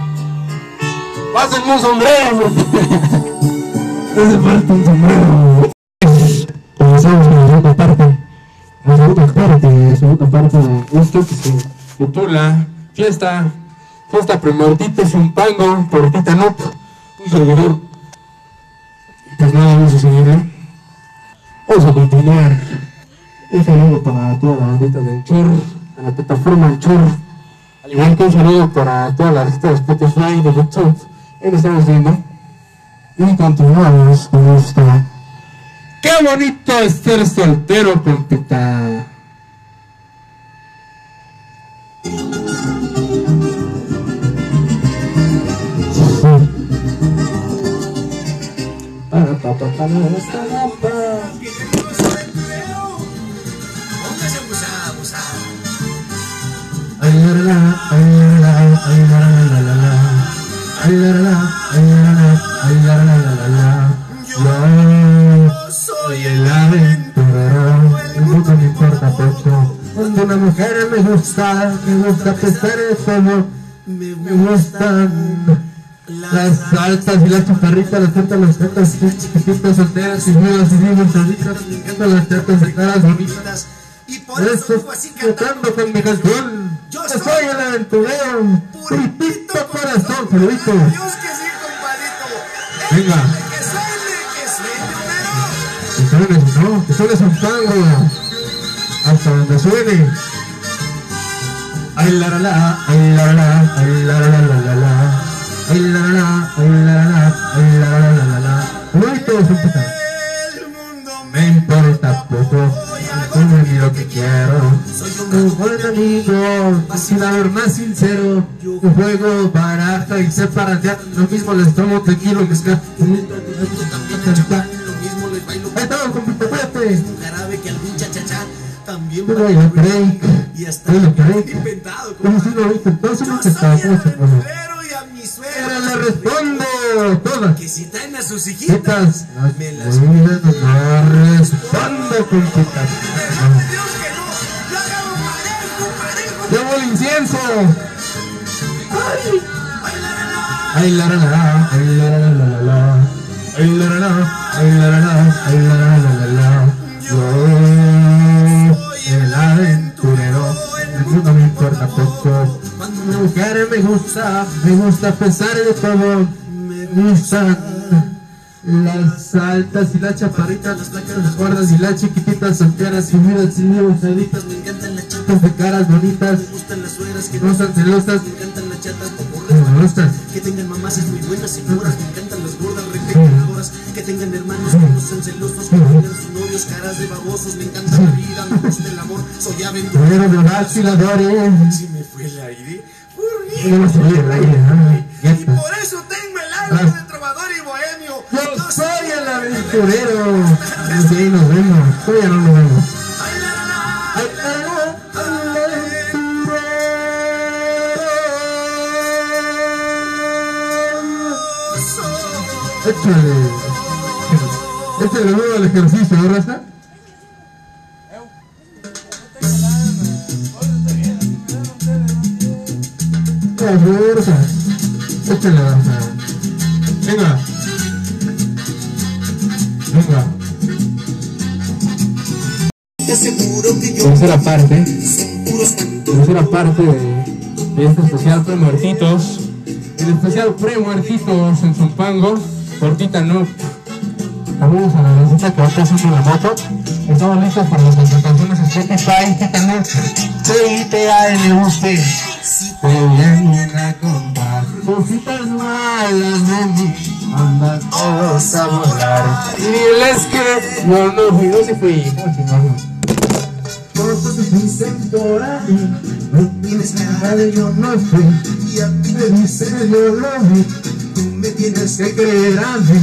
Pásenme un sombrero. Hace falta un sombrero. Comenzamos con la segunda parte. La segunda parte, la segunda parte de esto que se Titula Fiesta. Fiesta primordites un pango por Tita Noob. Un servidor. Pues nada, vamos a seguir, ¿eh? Vamos a continuar. Un saludo para toda la bandita del Chor, de la plataforma del Chor. Al igual que un saludo para toda la lista de Spotify, de YouTube. Lo estamos viendo. Y continuamos con esto. Qué bonito es ser soltero, compita. Para, pa, pa, para, esta, la, pa. Ay, la, la, ay, la, la, ay, la, la, la, la, la. Yo soy el aventurero, el mundo me importa poco. Cuando una mujer me gusta, me gusta pescar el fuego, me gustan las altas y las chaparritas, las tetas, las tetas, chiquititas, solteras, y nuevas y bien gorditas, me encantan las tetas de caras bonitas. Y por eso fue así con mi canción. Yo soy el aventurero, puritito corazón, saludito. Dios que sí, compadrito. Venga. Que suene, que suene, suene, no, que suene un tango. Hasta donde suene. Ay la la la, ay la la la, ay la la la la la la. Ay la la la, ay la la la, ay la la la la la. El mundo Me importa poco, ni lo que quiero. Un buen amigo, haber más sincero. Un juego baraja y paratea. Lo mismo les tomo tequila que está. Lo mismo les bailo Ahí estamos, compito, cuídate. un jarabe que algún también yo y hasta inventado. Como si lo viste, Yo soy estaba mi suegra le respondo todas. que si traen a sus hijitas me las las vidas no respondo con chitas. Dios que no, yo agarro parejo, parejo. Llevo el incienso. Ay, la, la, la. Ay la la la, ay la la la la la. Ay la la la, ay la la la, ay la la la la la. Yo, el aventurero, el mundo me importa poco. Cuando una mujer me gusta, me gusta pesar de todo. Me gustan las altas y las chaparritas, las las gordas y las chiquititas, solteras y viudas y divorciaditas. Me encantan las chatas, de caras bonitas, me gustan las suegras que no sean celosas, me encantan las chatas como gustan. que tengan mamás muy buenas señoras, me encantan las gordas repetidoras, que tengan hermanos que no sean celosos, que tengan sus novios caras de babosos, me encanta la vida, me gusta el amor, soy aventurero. Pero de vaciladores. Si me fue el aire, por No me salió el aire, ¿no? Especial pre-muertitos en Zumpango, cortita no. Saludos a la visita que va a estar la moto. Estamos listos para las presentaciones Spotify, Tita no. T-I-T-A-L-U-C. Te vienen a contar cositas malas de mí. Andan todos a volar. Y diles que yo no fui, no se fui. Cosas dicen por ahí, no tienes nada yo no fui. Y a ti me dicen yo lo vi, tú me tienes que creer a mí.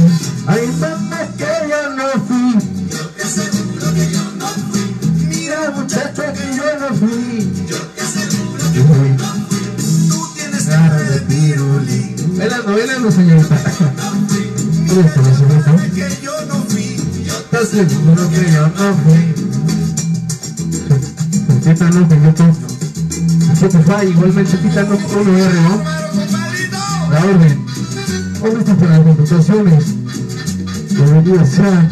Ay, mamá, que yo no fui. Yo te aseguro que yo no fui. Mira, muchacho, que yo no fui. Yo te aseguro que yo no fui. Tú tienes cara de pirulí. Bailando, bailando, señorita. ¿Cómo está la señorita? Que yo no fui. Yo Te aseguro que yo no fui. No, que yo tengo. Spotify, igualmente Tita no, 1R, ¿no? La orden. ¿Dónde está para las computaciones? Bienvenido sea.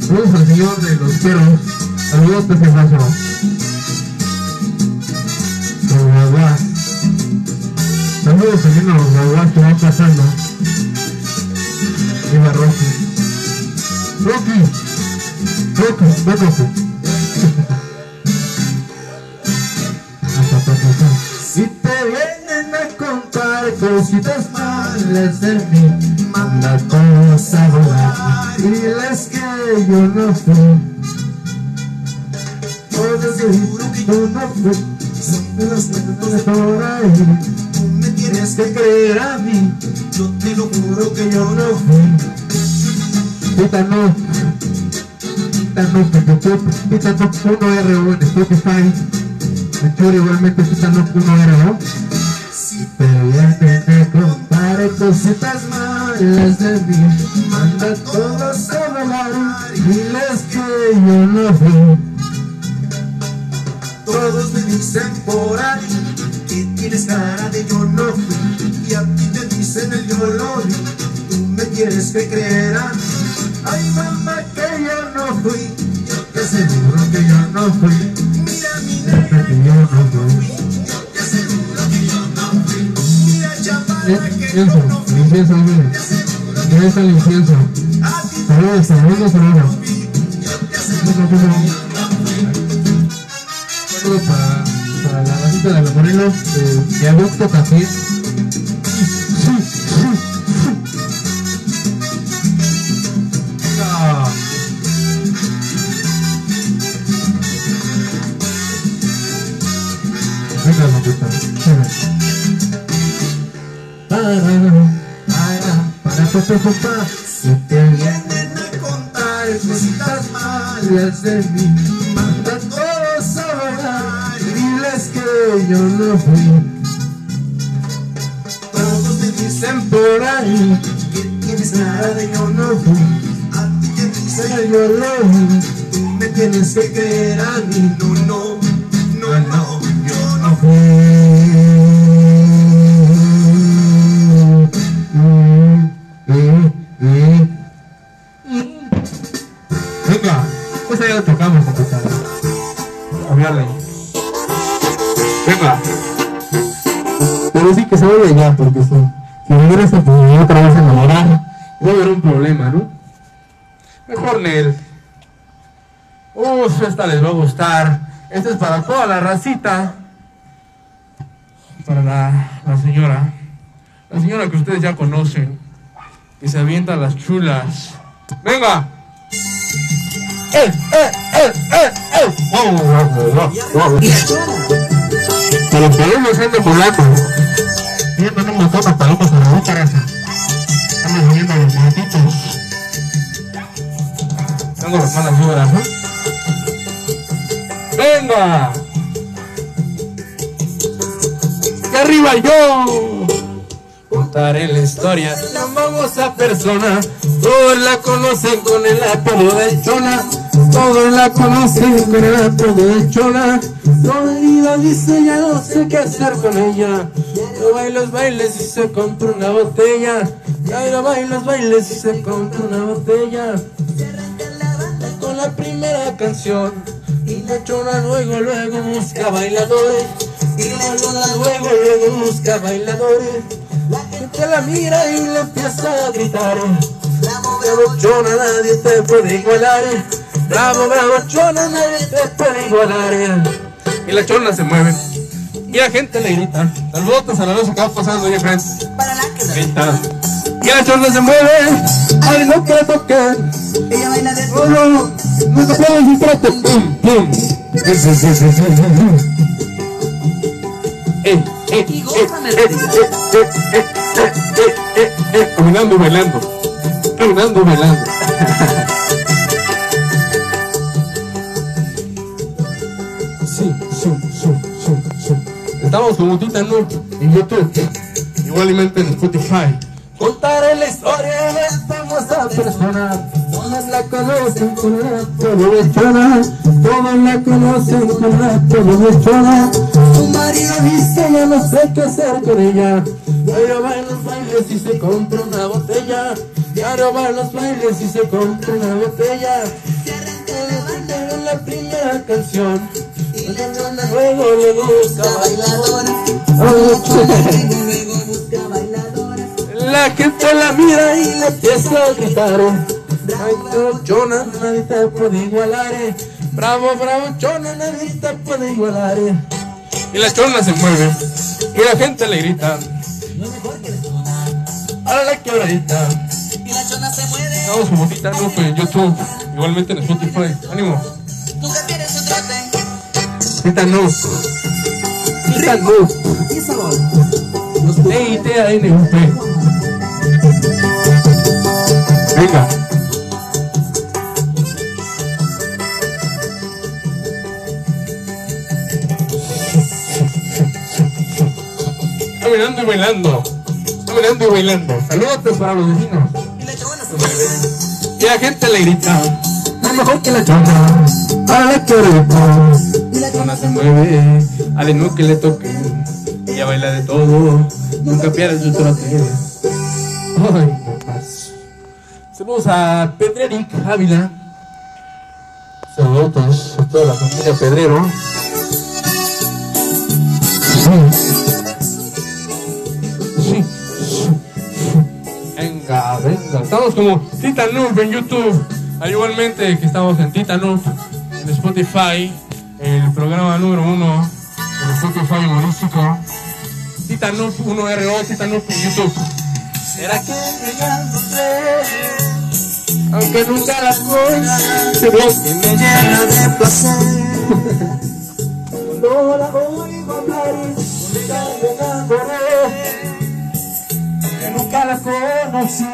Saludos al señor de los perros. Saludos, Pepe Mazo. Saludos también a los guaguas que van pasando. Viva Rocky. Rocky. Rocky, ven Rocky. Si te vienen a contar cositas malas de mí, manda todos a volar. Y diles que yo no fui. Todos seguro que yo no fui. Son de cuentos por ahí. Tienes que creer a mí. Yo te lo juro que yo no fui. Tita no. Tita no, que yo Tita no, 1R1 en Spotify. Igualmente esta no, no era, ¿no? Pero ya te contaré cositas malas de mí. Manda todos a volar. Diles que yo no fui. Todos me dicen por ahí que tienes cara de yo no fui y a ti te dicen el yo lo vi. Tú me tienes que creer a mí. Ay, mamá, que yo no fui. Yo te aseguro que yo no fui. Mira mi negra, que yo no fui. yo te aseguro que yo no fui. Mira chaparra Eh, que yo no fui. incienso. Ya está el incienso. Ti Saludos, saludos, saludos. Saludos para, para la bandita de los morelos eh, de Agosto Café. Si te vienen a contar cositas malas de mí. Yo no fui. Todos me dicen Por ahí, que tienes cara de yo no no fui, A ti te dicen yo lo vi. Tú me tienes que creer a mí, no, no, no, no, yo no No porque si, si regresas a tu otra vez a enamorar, a haber un problema, ¿no? Mejor Nel. Uf, esta les va a gustar. Esta es para toda la racita. Para la, la señora. La señora que ustedes ya conocen. Que se avienta las chulas. ¡Venga! ¡Eh, eh, eh, eh, eh! ¡Wow, wow, wow, wow! Que los palomas andan volando. Viendo un montón de palomas a la boca. Andan viendo los monetitos. Tengo las vibras, ¿no? ¡Venga! ¡Que arriba yo! Contaré la historia de la famosa persona. Todos la conocen con el apodo de Chona. Todos la conocen con el apodo de Chona. Toda vida dice ya no sé qué hacer con ella. Yo bailo los bailes y se compra una botella. Ya bailo los bailes y se compra una botella. Con la primera canción. Y la chona luego luego busca bailadores. Y la chona luego luego busca bailadores. La gente la mira y le empieza a gritar. Bravo chona nadie te puede igualar. Bravo bravo chona nadie te puede igualar. Y la chona se mueve y la gente le grita, saludos a la luz que pasando ahí enfrente. Para la que grita. Y la chorra se mueve, algo que la toca. Ella baila de todo. No, te puedo decir pronto. Pum, pum. Eh, caminando bailando, caminando bailando. Estamos como Nu en YouTube. Igualmente en Spotify. Contaré la historia de esta famosa persona. Todas la conocen con de Chona. Todos la conocen con de Chona. Su marido dice ya no sé qué hacer con ella. Ella va en los bailes y se compra una botella. Diario va en los bailes y se compra una botella. En la primera canción. Luego le busca bailadora. La gente la mira y le empieza a gritar. Bravo, chona, nadie te puede igualar. eh. Bravo, bravo, chona, nadie te puede igualar. eh. Y la chona se mueve y la gente le grita. Ahora la quebradita. Y la chona se mueve. Estamos como Tita Nup en YouTube, igualmente en Spotify. Ánimo. Y sabor. T-I-T-A-N-U-P. Venga. Caminando y bailando. Caminando y bailando. Saludos para los vecinos. Y la gente le grita. Es mejor que la chamba, para la que zona se mueve, al ritmo que le toque. Ella baila de todo, nunca pierde su trote. Ay, papás. Saludos a Pedreric Ávila. Saludos a toda la familia Pedrero. Sí. Venga, venga. Estamos como Tita en YouTube. Al igualmente que estamos en Tita en Spotify. El programa número uno en Spotify humorístico. Tita Noob 1RO, Tita Noob en YouTube. ¿Será que llegándote Aunque nunca la voy. que me llena de placer? Cuando la oigo hablar me. Que nunca la conocí,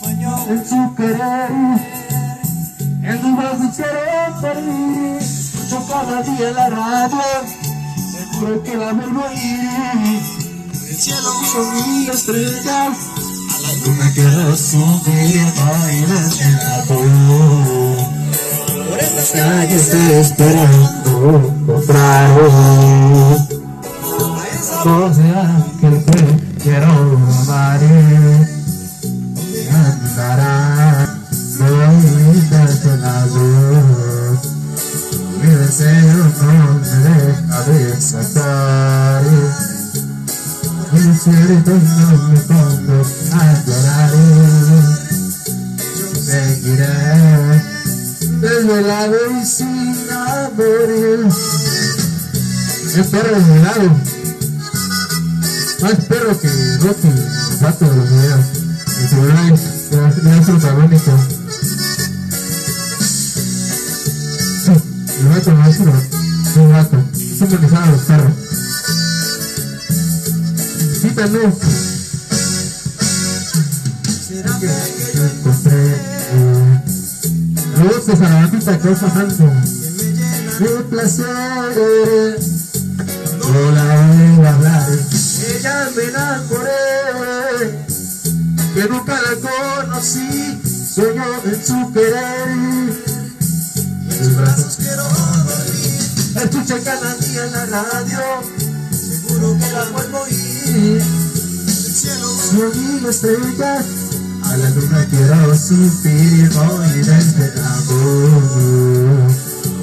sueño en su querer. En tus brazos quiero dormir, escucho cada día la radio. Seguro que la vuelvo a ir. El cielo son mil estrellas. A la luna quiero subir bailando. Por estas calles estoy esperando encontrar a esa voz de ángel que quiero amar. ¿Dónde andará? No me la luz. Mi deseo no deja de saltar. Mi cierto no me pongo a llorar. Yo seguiré desvelado y sin morir. Es perro desvelado. Más perro que Rocky, vato de los videos. El celular es el protagónico. El vato no es un vato. Siempre les a los perros. Cita no. ¿Será que Yo encontré. eh, Saludos a la batita que va pasando. De placer. No la oigo hablar. Ella me enamoré. Que nunca la conocí. Sueño en su querer. Sus brazos quiero dormir? escucha cada día en la radio. Seguro que la vuelvo a ir. El cielo Son mil. A la luna quiero subir y voy desde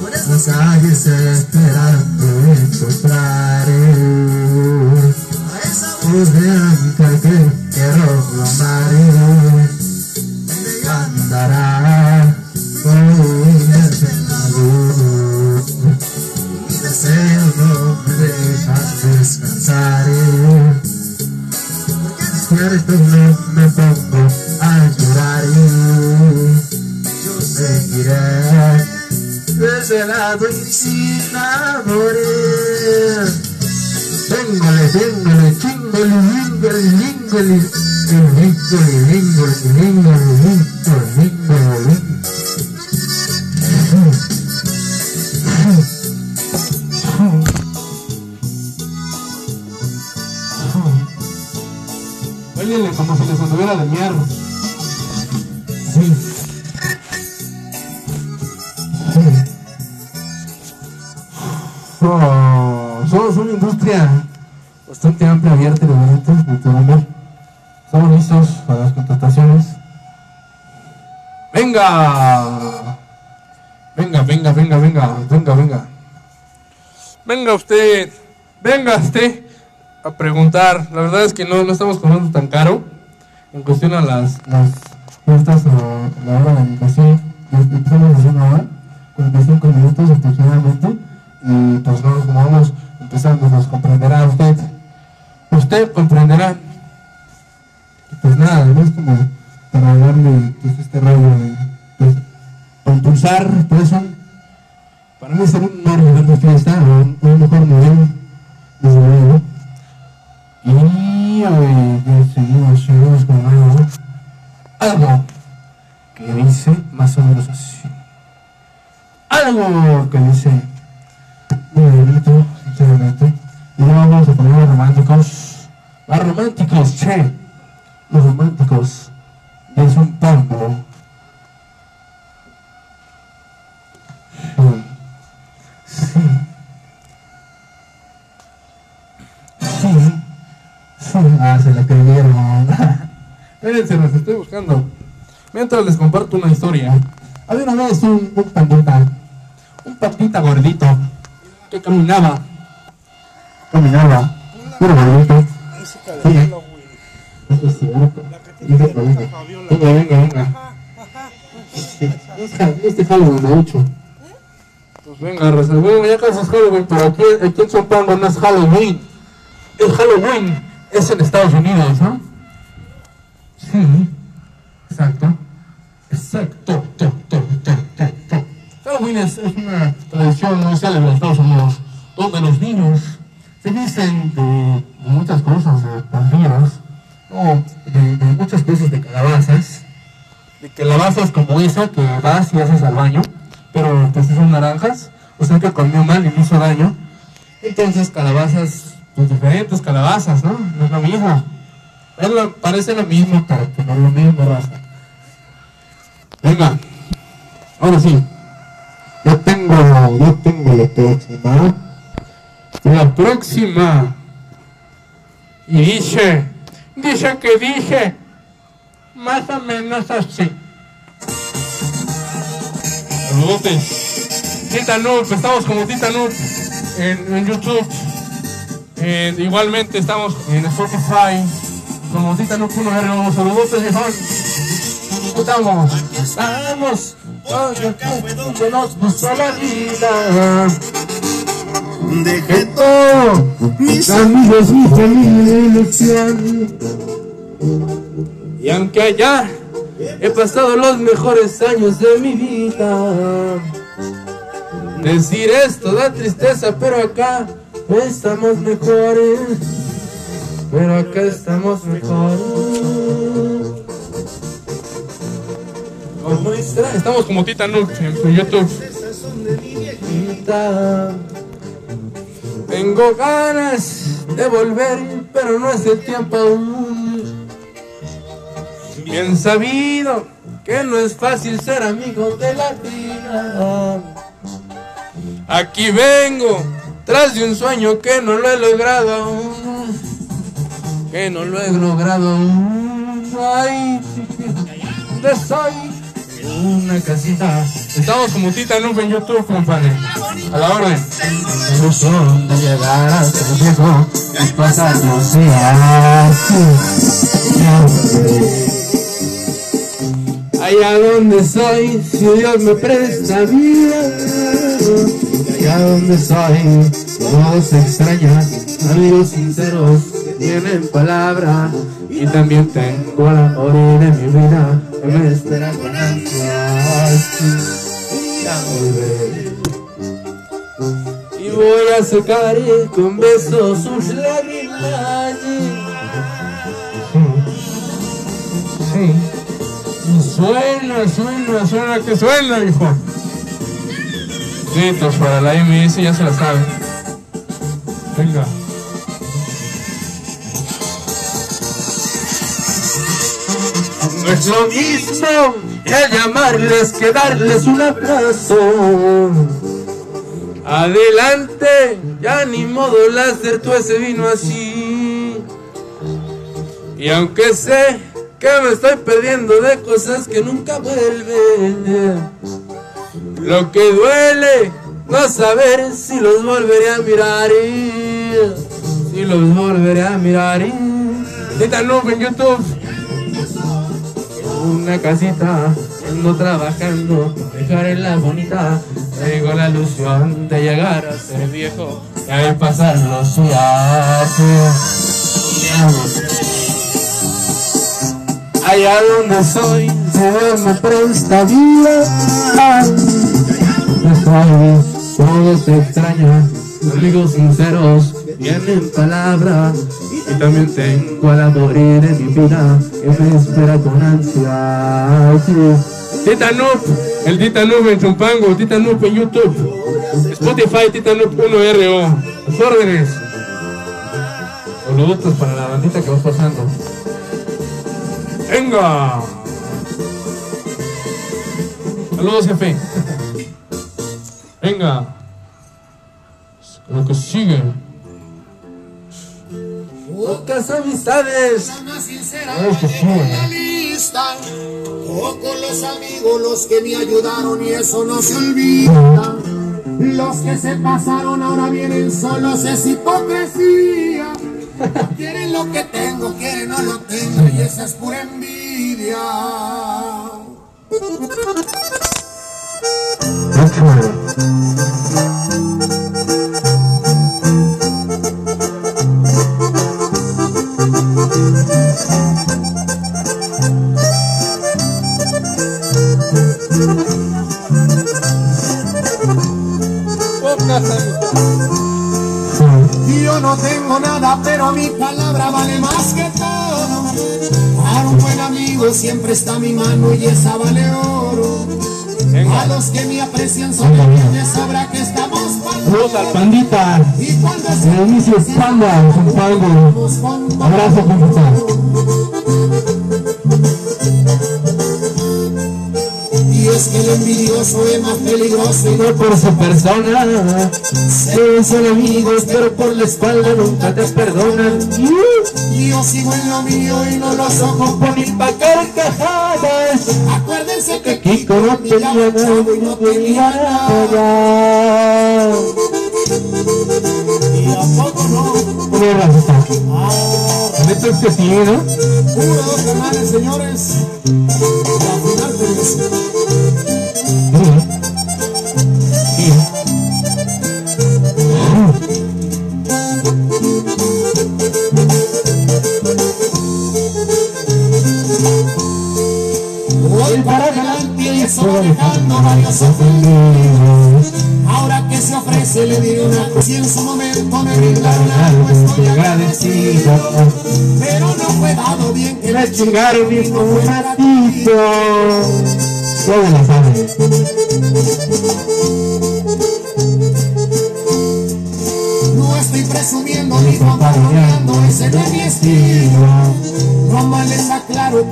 por eso Los calles esperando encontraré Voz de que quiero amaré Andará hoy Mi deseo descansar me pongo llorar Yo seguiré y Como si les anduviera de miar. Sí. Oh, somos una industria bastante amplia, abierta y de culturales. Estamos listos para las contrataciones. Venga. Venga, venga, venga, venga, venga, venga. Venga usted, venga usted a preguntar. La verdad es que no, no estamos cobrando tan caro en cuestión a las... Las fiestas o la hora de invitación, empezamos haciendo ahora, 45 minutos aproximadamente. Y pues no, como vamos empezando, nos comprenderá usted. Usted comprenderá. Pues nada, además como para darle pues, este rollo de pues, impulsar todo eso, para mí ser un nivel de fiesta, o un, un mejor nivel, desde luego. Y hoy ya seguimos, con algo, que dice más o menos así. Algo que dice muy bonito, sinceramente. Y luego vamos a poner románticos, Los románticos, che. Los románticos de Zumpango. Sí. Ah, se la creyeron. Espérense, los estoy buscando. Mientras les comparto una historia. Había una vez un, un pandita, un pandita gordito, que caminaba. Caminaba. Puro gordito. Sí. Eso es cierto. Venga. Venga, venga, venga. Sí. Este Halloween, de hecho. Pues venga, Raza. Bueno, ya casi es Halloween, pero aquí, aquí en no es Halloween. El Halloween es en Estados Unidos, ¿no? Sí. Exacto. Exacto. To, to, to. Halloween es, es una tradición muy célebre en Estados Unidos, donde los niños se dicen de, muchas cosas, de vampiros, no, de, muchas cosas de calabazas, de calabazas como esa que vas y haces al baño, pero pues son naranjas, o sea que comió mal y le hizo daño. Entonces calabazas, pues diferentes calabazas, ¿no? No es lo mismo. Es lo- parece lo mismo, pero que no es lo mismo, raza. Venga, ahora sí. Ya tengo, ya tengo la próxima. La próxima. Y dice, dice que dice, más o menos así. Saludotes. Tita Noob, estamos como Tita Noob en, en YouTube. Eh, igualmente estamos en Spotify como Tita Noob 1R. Saludotes, viejón. Estamos, estamos, porque nos gustó la vida. Dejé todo, mis amigos, mi familia, ilusión. Y aunque allá he pasado los mejores años de mi vida, decir esto da tristeza, pero acá estamos mejores. Pero acá estamos. Como extra- Estamos como Tita Noob en YouTube. Tengo ganas de volver, pero no es el tiempo aún. Bien sabido que no es fácil ser amigo de la vida. Aquí vengo, tras de un sueño que no lo he logrado aún. Que no lo he logrado aún. Ay, ¿dónde soy? Una casita. Estamos como Tita Noob en YouTube, compadre. A la orden. Ilusión de llegar a ser viejo y pasar los días. Allá donde soy, si Dios me presta vida. Allá donde soy, todo se extraña. Amigos sinceros tienen palabra. Y también tengo al amor de mi vida que me espera con ansias. Ya volveré. Y voy a secar con besos sus lágrimas. Sí. Suena, suena, suena, que suena, hijo. Para la MS, ya se la sabe. Venga. No es lo mismo el llamarles que darles un abrazo. Adelante, ya ni modo láser, tú ese vino así. Y aunque sé que me estoy perdiendo de cosas que nunca vuelven, lo que duele no saber si los volveré a mirar. Si los volveré a mirar. Noob en YouTube. Una casita, ando trabajando, dejaré la bonita. Tengo la ilusión de llegar a ser viejo y a pasar los días. Allá donde soy, se me presta vida. Todo se amigos sinceros tienen palabra. Y también tengo al amor de mi vida que me espera con ansia. Tita Noob, el Tita Noob en Chumpango, Tita Noob en YouTube, Spotify, Tita Noob 1RO. Las órdenes. Saludos para la bandita que va pasando. ¡Venga! Saludos, jefe. Venga. Lo que sigue. Pocas amistades. Ay, que realista. Pocos los amigos los que me ayudaron y eso no se olvida. Los que se pasaron ahora vienen solos, es hipocresía. Quieren lo que tengo, quieren no lo tengo y esa es pura envidia. Amistades. Y yo no tengo nada, pero mi palabra vale más que todo. Para un buen amigo siempre está mi mano y esa vale oro. A los que me aprecian son de sobra que estamos Saludos al pandita. Y cuando es El inicio es panda, con pango. Abrazo, pandita. Y es que el envidioso es más peligroso y no por su persona. Sí, son amigos, pero por la espalda nunca te perdonan. Yo sigo en lo mío y no los ojos Por ni pa' carcajadas. Acuérdense que Kiko no tenía nada y no tenía nada. Y a poco no. Una racita. Neta es que sí, ¿no? Puro dos canales, señores. Y al final feliz. Ahora que se ofrece le diré una y en su momento me brindaron algo estoy agradecido Pero no fue dado bien que Me chingaron mismo un ratito. La sabe.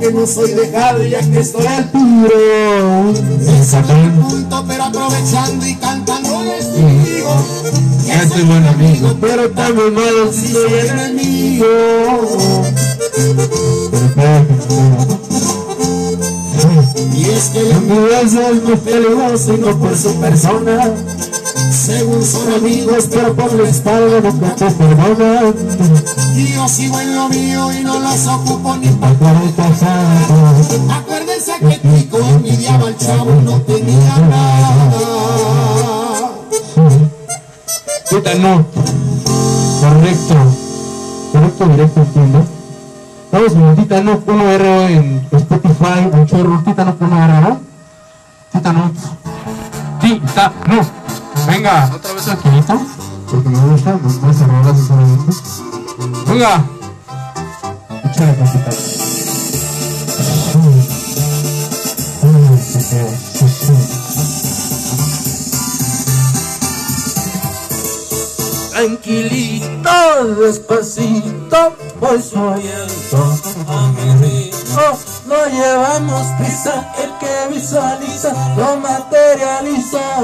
Que no soy dejado ya que estoy al no es el punto pero aprovechando y cantando les digo Ya soy buen amigo, pero también malo si soy enemigo. Y es que La envidia es muy peligroso y no por su persona. según son Amigos, pero por la espalda nunca te perdonan. Y yo sigo en lo mío y no los ocupo ni pa' Carcajadas. Acuérdense que Kiko envidiaba al chavo no tenía nada. Tita no. Correcto. Correcto, directo, entiendo. Vamos con Tita no 1R en Spotify, un chorro. Tita no 1R, ¿no? Tita no. Tita no. Venga. Otra vez tranquilito. Porque me gusta, me gusta rola sinceramente. Venga. Échale. Tranquilito, despacito, voy subiendo a mi ritmo. No llevamos prisa, el que visualiza lo materializa.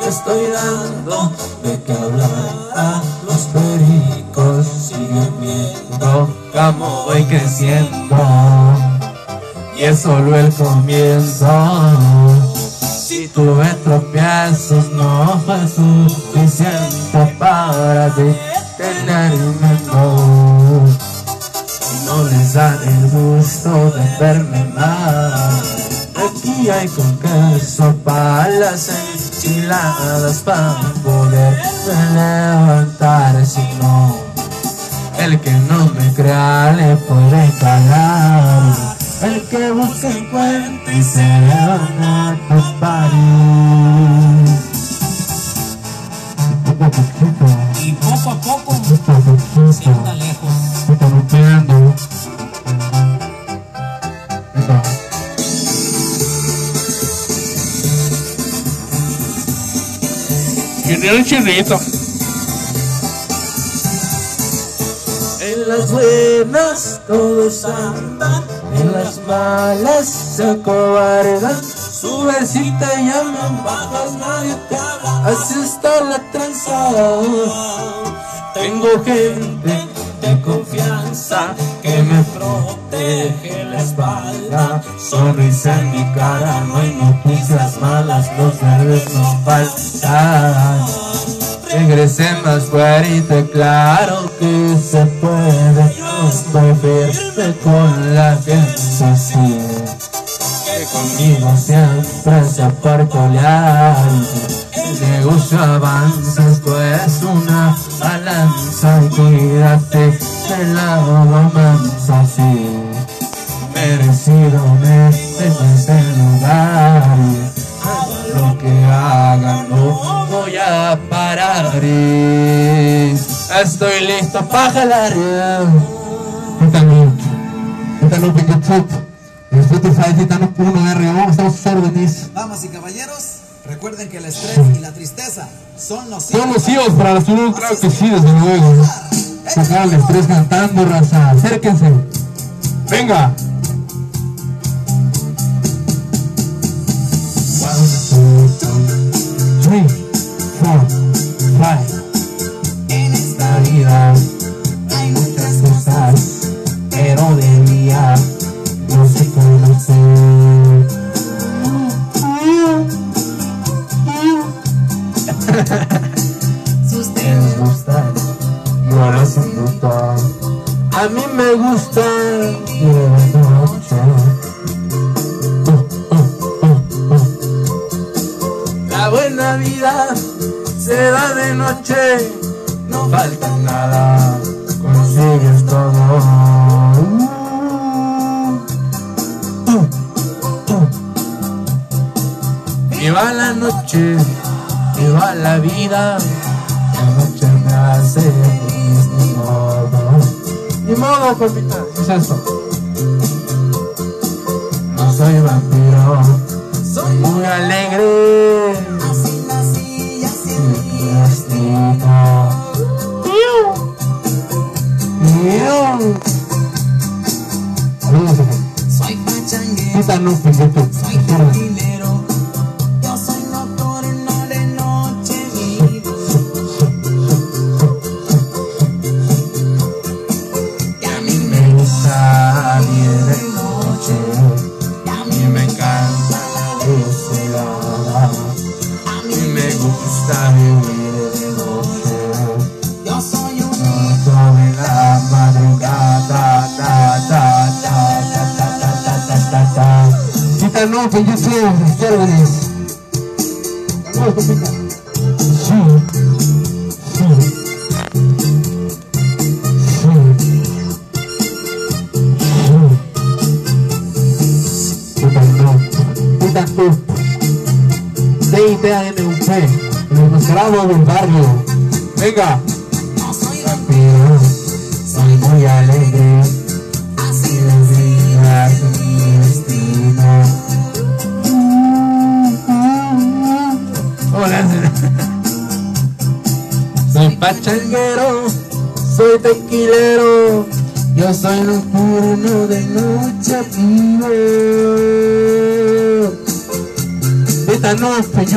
Le estoy dando de qué hablar a los pericos. Siguen viendo cómo voy creciendo. Y es solo el comienzo. Si tuve tropiezos no fue suficiente para detenerme, no. No les dan el gusto de verme mal. Aquí hay con queso para las enchiladas para poder levantar, si no. El que no me crea le puede cagar. El que busca encuentra y se van a topar. Poco a poquito. Y poco a poco a se lejos. Está chirrito. Las buenas todos andan, en las malas se acobardan. Subes y te llaman, bajas, nadie te habla. Así está la tranza. Tengo gente de confianza que me protege la espalda. Sonrisa en mi cara, no hay noticias malas, los nervios no faltan. Regresé más fuerte, claro que se puede. Firme con la gente, que conmigo siempre se aparta olear. El negocio avanza, esto es una balanza y cuídate de la romanza, sí. Merecido me este lugar lo que haga, no voy a parar. Estoy listo para jalar. Titano, Titano en YouTube, en Spotify, Titano 1RO, estamos sus órdenes. Damas y caballeros, recuerden que el estrés y la tristeza son los Son los hijos para la salud, claro que sí, desde luego. Sacar el estrés cantando, raza. Acérquense. Venga. Three, four, five. En esta vida hay muchas cosas, pero de mía no se conoce. Si yo les invito. A mí me gusta noche. La vida se da de noche, no falta nada, consigues todo. Viva la noche, viva la vida, la noche me hace feliz, ni modo. Ni modo, papita, ¿qué es eso? No soy vampiro, soy muy alegre. kita nunggu itu.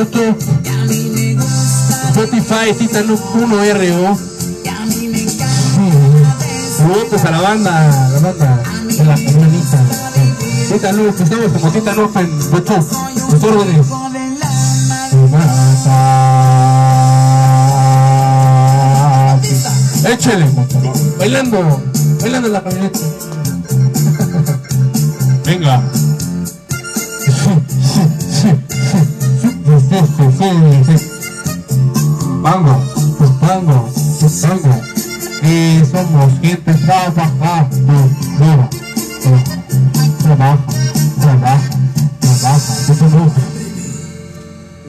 YouTube, Spotify, Titanuk 1RO. A la banda, la banda de la comunita. Titanuk, estamos como Titanuk en YouTube, sus órdenes. Échele, bailando, bailando en la camioneta. Venga. Mango, mango, mango. Y somos gente trabajadora. Trabaja, trabaja, trabaja. Eso no.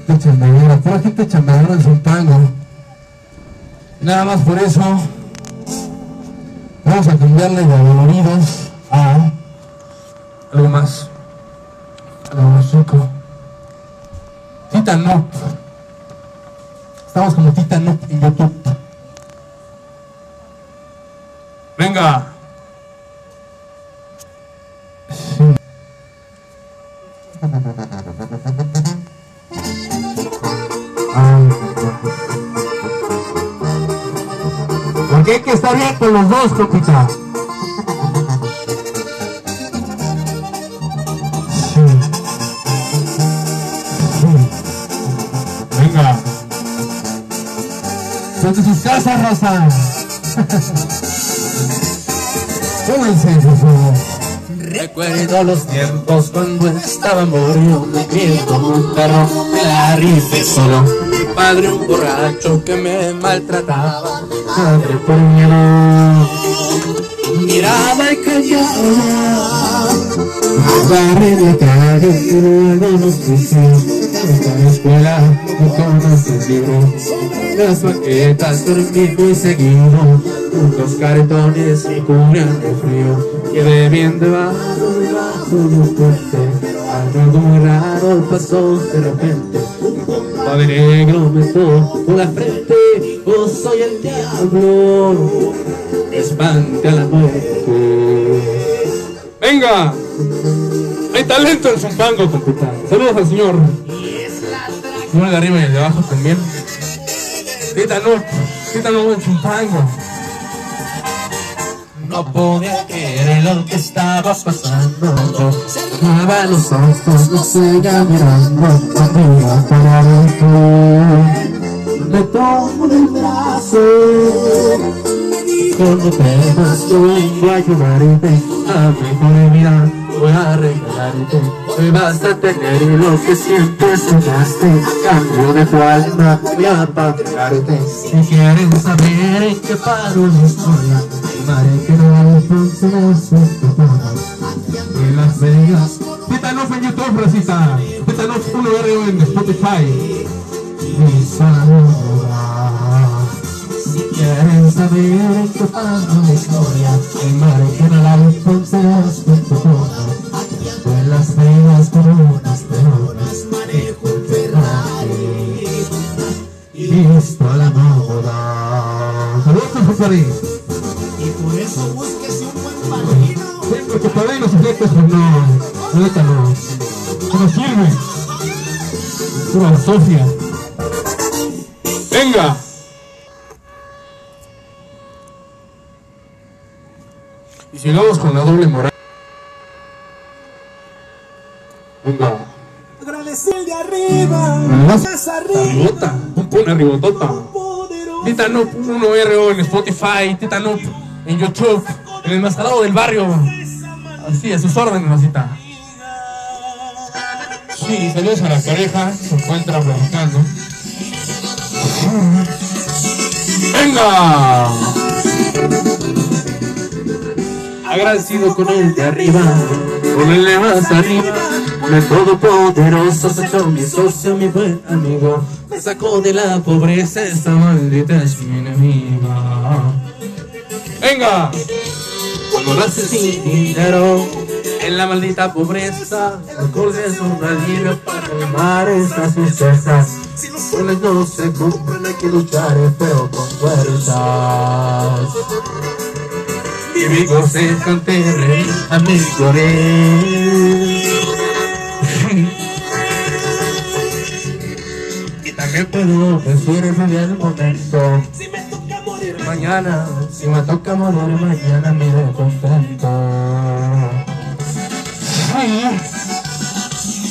Gente chambeadora, pura gente chambeadora en Zumpango. Nada más por eso vamos a cambiarle de doloridos a algo más. Algo más rico. Tita. Estamos como Tita Noob en YouTube. Venga. Ay, Porque hay que estar bien con los dos, compita. Desde sus casas, raza. Recuerdo los tiempos cuando estaba murió me crié como un perro me la rifé solo. Mi padre un borracho que me maltrataba Madre por miedo. Miraba y callaba. Agarré la calle y luego nos pusimos en la escuela no conoces libros Las maquetas dormí muy seguido Unos cartones y cubrían de frío Quedé bien debajo, debajo de un puente Algo muy raro pasó de repente Un compadre negro me tocó la frente Yo soy el diablo Espante a la muerte ¡Venga! Hay talento en Zumpango, computa. Saludos al señor. Señor de arriba y el de abajo también. Quítalo, quítalo en Zumpango. No podía creer lo que estaba pasando cerraba los ojos, no seguía mirando Amiga, para adentro. Me tomo del brazo. Cuando temas yo vengo a ayudarte A mejor vida voy a regalarte Hoy vas a tener lo que siempre soñaste cambio de tu alma voy a pagarte Si quieren saber en qué paro la historia, Mare que no entonces en Las Vegas. Pétanos en YouTube, Rosita. Pétanos 1 r en Spotify. Mi saluda. Si quieren saber en qué paro la historia, el Mare que no entonces en Las Vegas con unas. Manejo el Ferrari. Listo a la moda. Saludos, Ferrari. Y por eso búsquese un buen padrino. Sí, porque por ahí los efectos, pues no, ahorita no, no sirve. Pura Sofía. Venga. Y sigamos con la doble moral. Venga. Agradecer de arriba. Más arriba. arribota, un pon arribotota. Titanup 1RO en Spotify, Titanup en YouTube, en el mascarado del barrio. Así, a sus órdenes, Rosita. Sí, saludos a la pareja, se encuentra platicando. ¡Venga! Agradecido con el de arriba, con el de más arriba, con el todopoderoso, se echó mi socio, mi buen amigo, me sacó de la pobreza, esta maldita es mi enemiga. ¡Venga! Cuando naces sin dinero, en la maldita pobreza, recordes un alivio para calmar estas tristezas. Si los sueños no se cumplen, hay que luchar feo con fuerzas. Viví, gocé, canté, reí, a mí lloré. Y también puedo decir vivir el momento. Si me toca morir mañana, si me toca morir mañana, mire contento.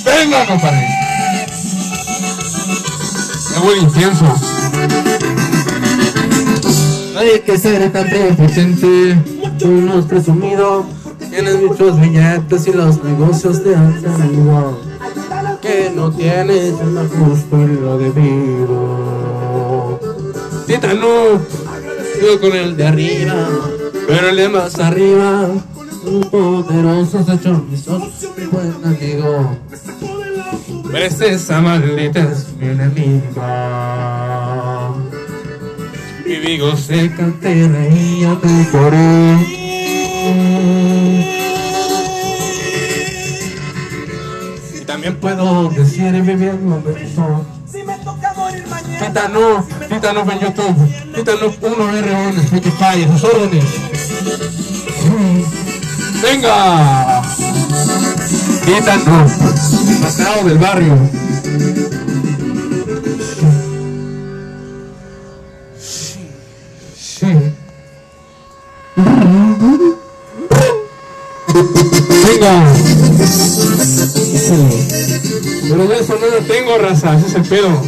¡Venga, compadre! ¡Qué buen incienso! No hay que ser tan prepotente, unos presumido, tienes muchos billetes y los negocios te hacen igual. Que no tienes lo justo y lo debido. Titano, yo con el de arriba, pero el de más arriba, un poderoso se echó mi socio, mi buen amigo. Pues esa maldita es mi enemiga. Viví, gocé, canté, reía, me lloré. También puedo decir viví el momento. Si me toca morir mañana. Titano, Titano en YouTube, Titano 1RO en Spotify, sus órdenes. Venga. Gitano, mascarado del barrio. Pero ya eso no lo tengo, raza, ese es el pedo.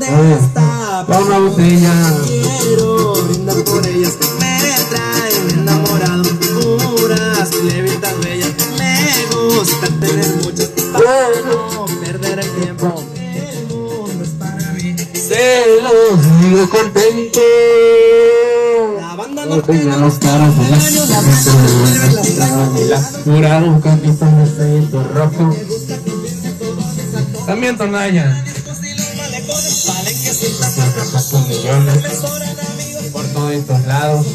Destapa una botella. Quiero brindar por ellas que me traen enamorado Puras levitas bellas Me gusta tener muchas Para no perder el tiempo El mundo es para mí Se los digo contento. Tenía los caras de las curaron con mi aceite rojo. También Tonaya. Millones por todos estos lados.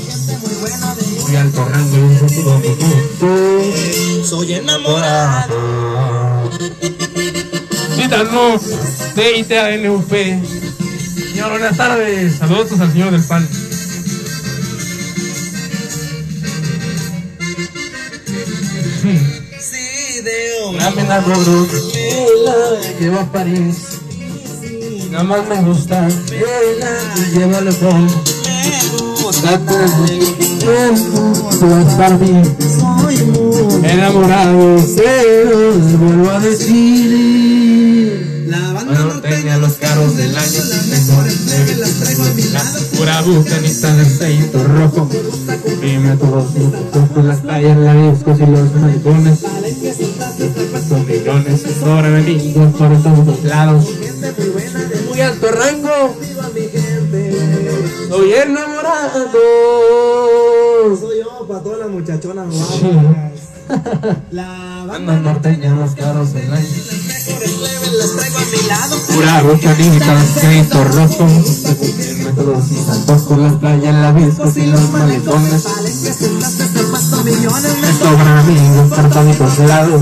Muy alto rango y un futuro. Soy enamorado Titanos de ITANUP. Señor, buenas tardes. Saludos al señor del pan. La Rodro, me la llevo a París. Nada más me gusta, me la llevo a. Me gusta Date de Soy muy enamorado, se los vuelvo a decir. La banda norteña tenía los carros del año, Las mejores plebes las traigo a mi lado Pura bucanita de aceite rojo. Dime todos con las playas, la discos y los maricones. Sobran amigos por todos lados. Muy alto rango, soy enamorado. Soy yo para todas las muchachonas guapas La banda norteña los carros del año. mejores plebes las traigo a mi lado Pura bucanita de aceite rojo. Dime todos mis saltos por las playas, la discos y los Me Me sobran amigos por todos lados.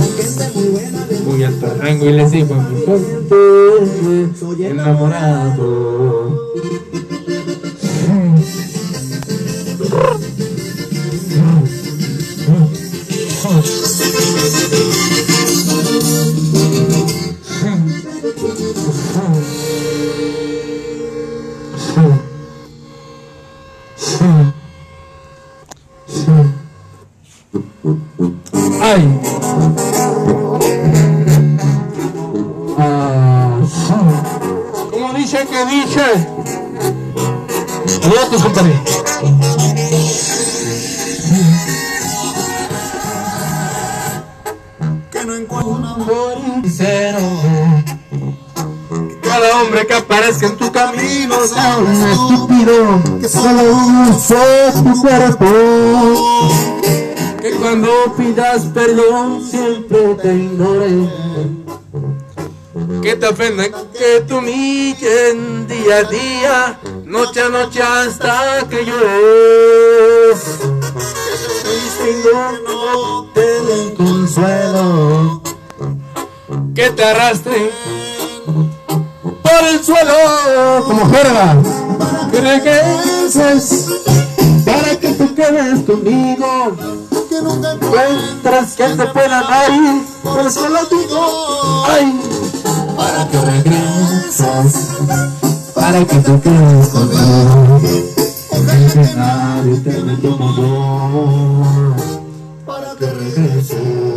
Muy alto rango y les digo a mi gente, Soy enamorado. Solo use tu cuerpo. Que cuando pidas perdón siempre te ignore. Que te ofendan, que te humillen día a día, noche a noche hasta que llores. Que no te den consuelo. Que te arrastren por el suelo como jerga. Que regreses para que te quedes conmigo. Que nunca encuentras que te pueda dar, pero solo digo, ay, para que regreses, para que te quedes conmigo. Que nadie te mete yo, para que regreses.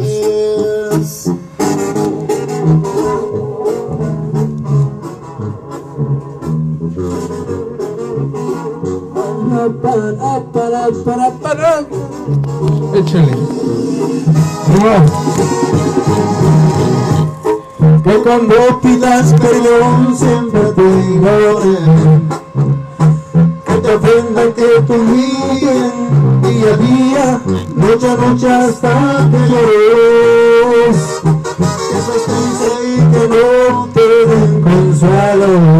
Échale. Que cuando pidas perdón siempre te ignoren. Que te ofendan, que te humillen día a día, noche a noche hasta que llores. Es triste y que no te den consuelo.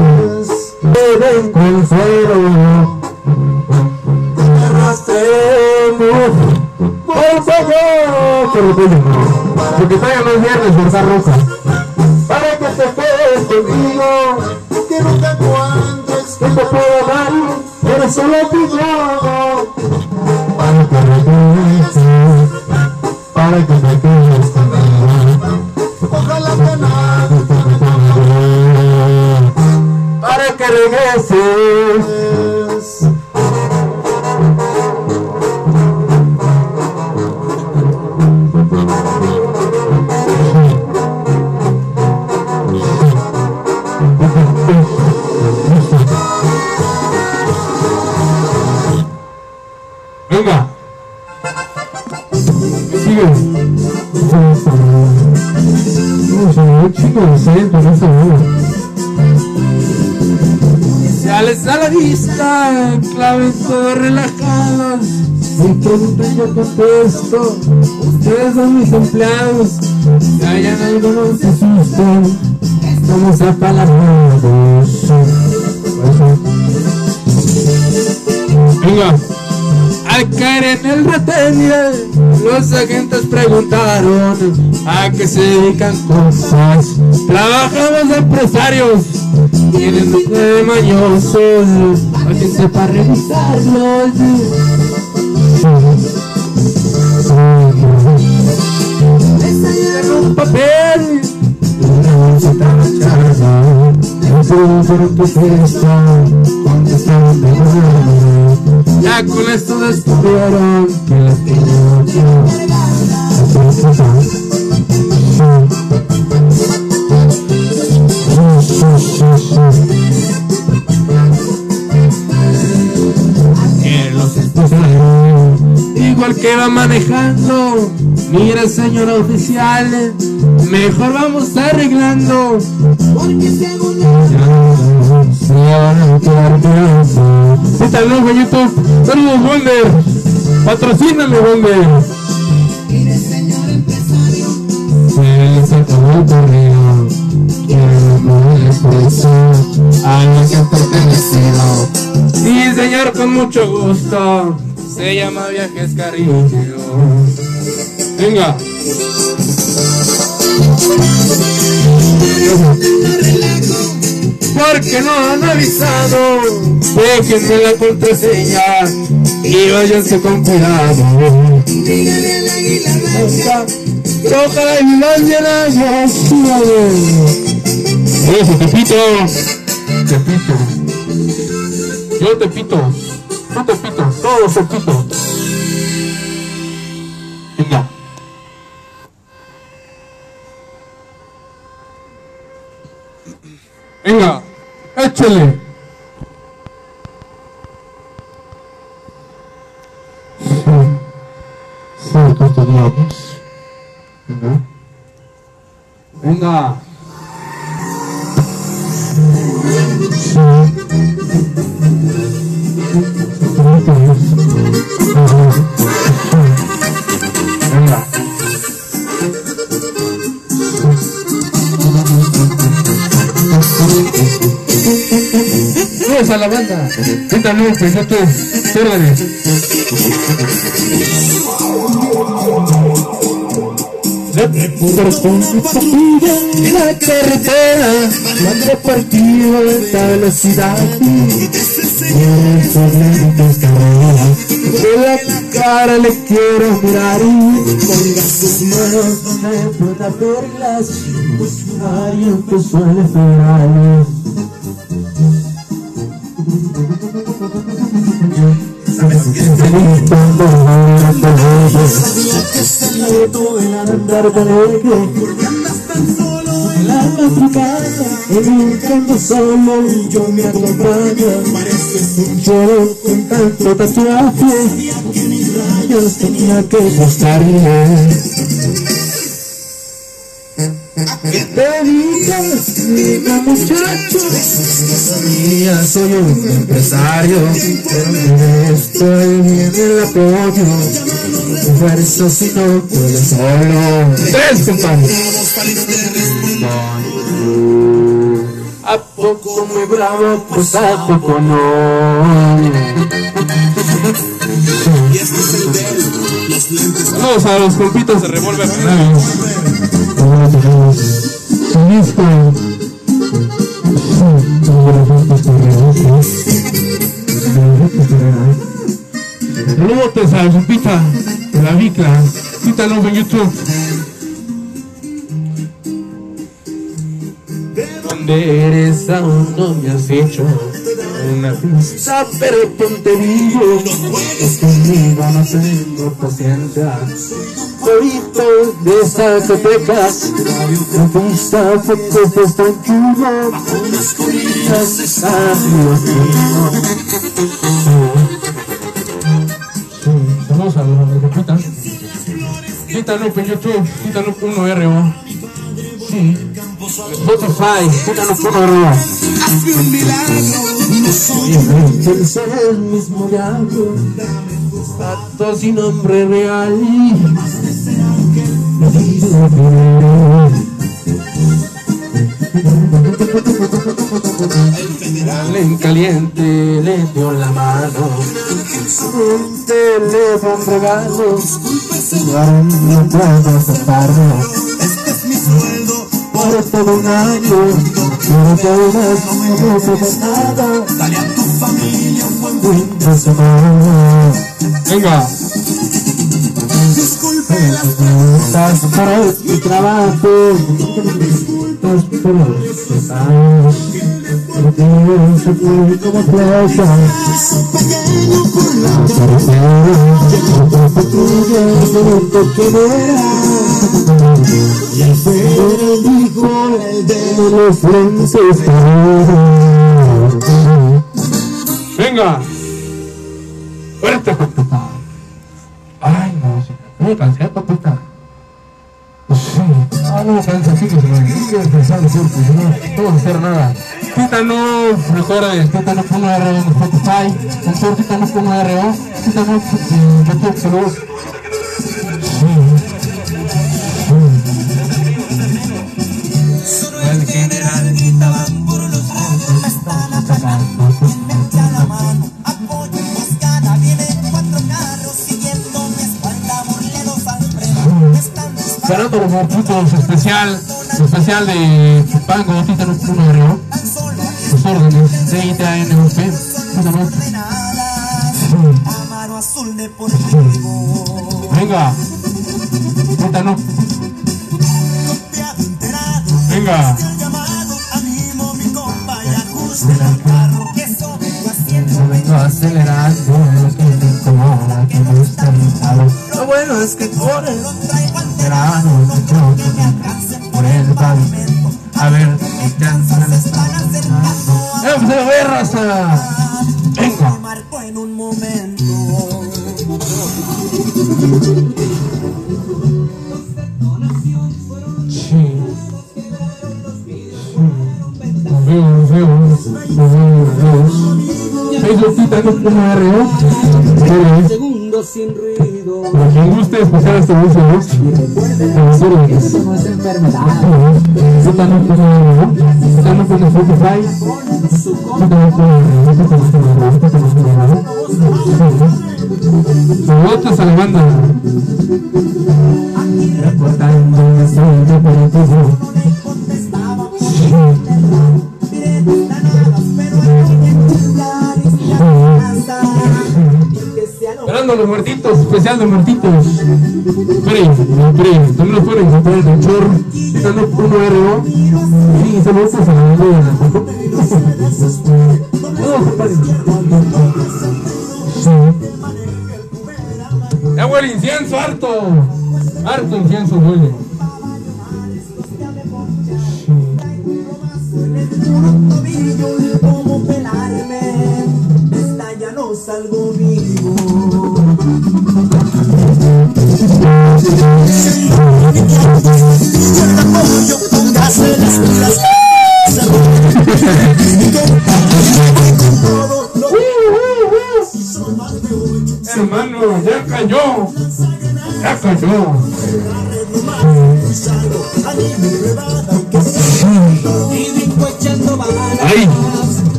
cuiden, Porque todavía no es viernes, ¿verdad, Roca? Mis empleados. Si hayan algunos se asustan. Estamos apalabrados. Venga. Al caer en el retén, los agentes preguntaron a qué se dedican cosas. Trabajamos de empresarios, tienen de mañosos, a quien sepa revisarlos. En un papel, ser tu nuevo. ya con esto descubrieron Que yo quiero. que los igual que va manejando. Mira, señor oficial, mejor vamos arreglando. Sí, también, güeyito. Saludos, Wonder. Patrocíname, Wonder. Se acabó el correo. Quiero a lo que pertenecido. Sí, señor, con mucho gusto. Se llama Viajes Cariño. Venga. Porque no han avisado. Déjenme la contraseña y váyanse con cuidado. Ojalá y más llenamos. Eso, Tepito. Tepito. Yo te pito. Tú te pito. Todos te pito. Venga. Venga. Échale. Corresponde partida en la carretera Cuando partido a alta velocidad. De la cara le quiero mirar Ponga sus manos donde pueda verlas que suele federales el andar de alegre El alma trucada Educando solo y yo me acompaña Pareces un choro con tanto tatuaje Rayos tenía que mostrarle dedicas, dime muchacho. Mía, soy un empresario, pero de esto ahí viene el apoyo. Fuerza si no puedes solo. Tres, compadre. ¿A poco muy bravo? Pues a poco no. Vamos a los compitas de Revolver Ahora tenemos Jalisco. Saludos a la Vicla. Quítalo en YouTube. ¿Dónde eres? Aún no me has hecho una fiesta, pero ponte vivo. Conmigo no tengo paciencia. Ahorita de Zacatecas, la pista fotos de tranquilo. Unas colinas arriba Saludos a los Lupita. Quítalo en YouTube. Quítalo 1RO. Sí. Spotify, quítalo por arriba. El ser el mismo diablo, acto sin nombre real. En caliente le dio la mano, un teléfono regalo, aún no puedo aceptarlo. Por todo un año, pero todas no me gusta nada. Dale a tu familia un buen fin de semana. Venga. Estás por tu trabajo, estás por los pesados, porque se fue como y fuego dijo el de los frentes Venga. Fuerte. Ay, no. No me cansé, papita. Sí. Ah, no que se pensar cuerpo, no, no vamos a hacer nada. Recuerden, Títanos pongo RO en Spotify, doctor Títanos pongo RO, Títanos en YouTube, saludos. El general gritaban por los ojos. Están atacando, mente a la muertitos especial, especial de Pango, RO. Los órdenes de Títanos. Amaro azul deportivo. Venga. Enterado. Venga. El llamado animo mi compa y ajuste el carro. Que eso vengo haciendo. vengo acelerando lo que me incomoda, que no está pintado. Lo bueno es que corre Lo traigo al verano, no creo que me alcancen por el pavimento. A ver, qué tranza me están haciendo. ¡Vamos a ver, raza! Venga. marco en un momento. Facebook, Sin ruido. Quien guste escuchar este músico, los órdenes. no es enfermedad. Como RO. Títanos como RO. Títanos como RO. Saludos a la banda. Reportando. Esperando los muertitos, especial de muertitos. Esperen, esperen, también los pueden encontrar en el chor, dando 1RO. Sí, saludos a la de. Ya huele incienso, harto. Harto incienso huele.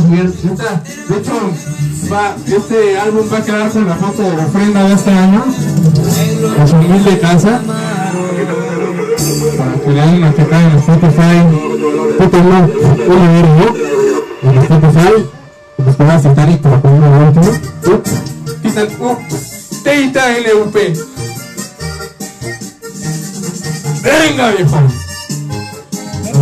Subir. Esta- de hecho, este álbum va a quedar con la foto de la ofrenda de este año. Su humilde casa. Den una checada en Spotify. Una ¿no? En Spotify. Pues y poner. Quitan U. Teita LUP. Venga, viejo. El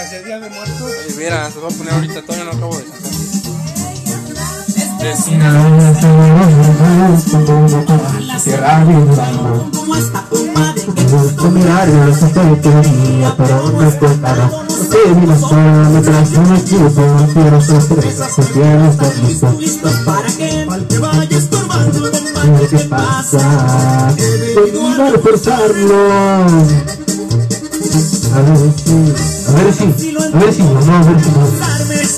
hacia Día de Muertos. Mira, se va a poner ahorita, todavía no acabo de cantar. ¿Cómo está? Busco mirar los estoy que venía, pero no. Que mi sola me trae un equipo, no quiero sorpresa, si quiero estar listo. ¿Listos para que vaya estorbando, Dime compadre, qué pasa, voy a reforzarlo. A ver si, a ver si, a ver si, no, a ver si no.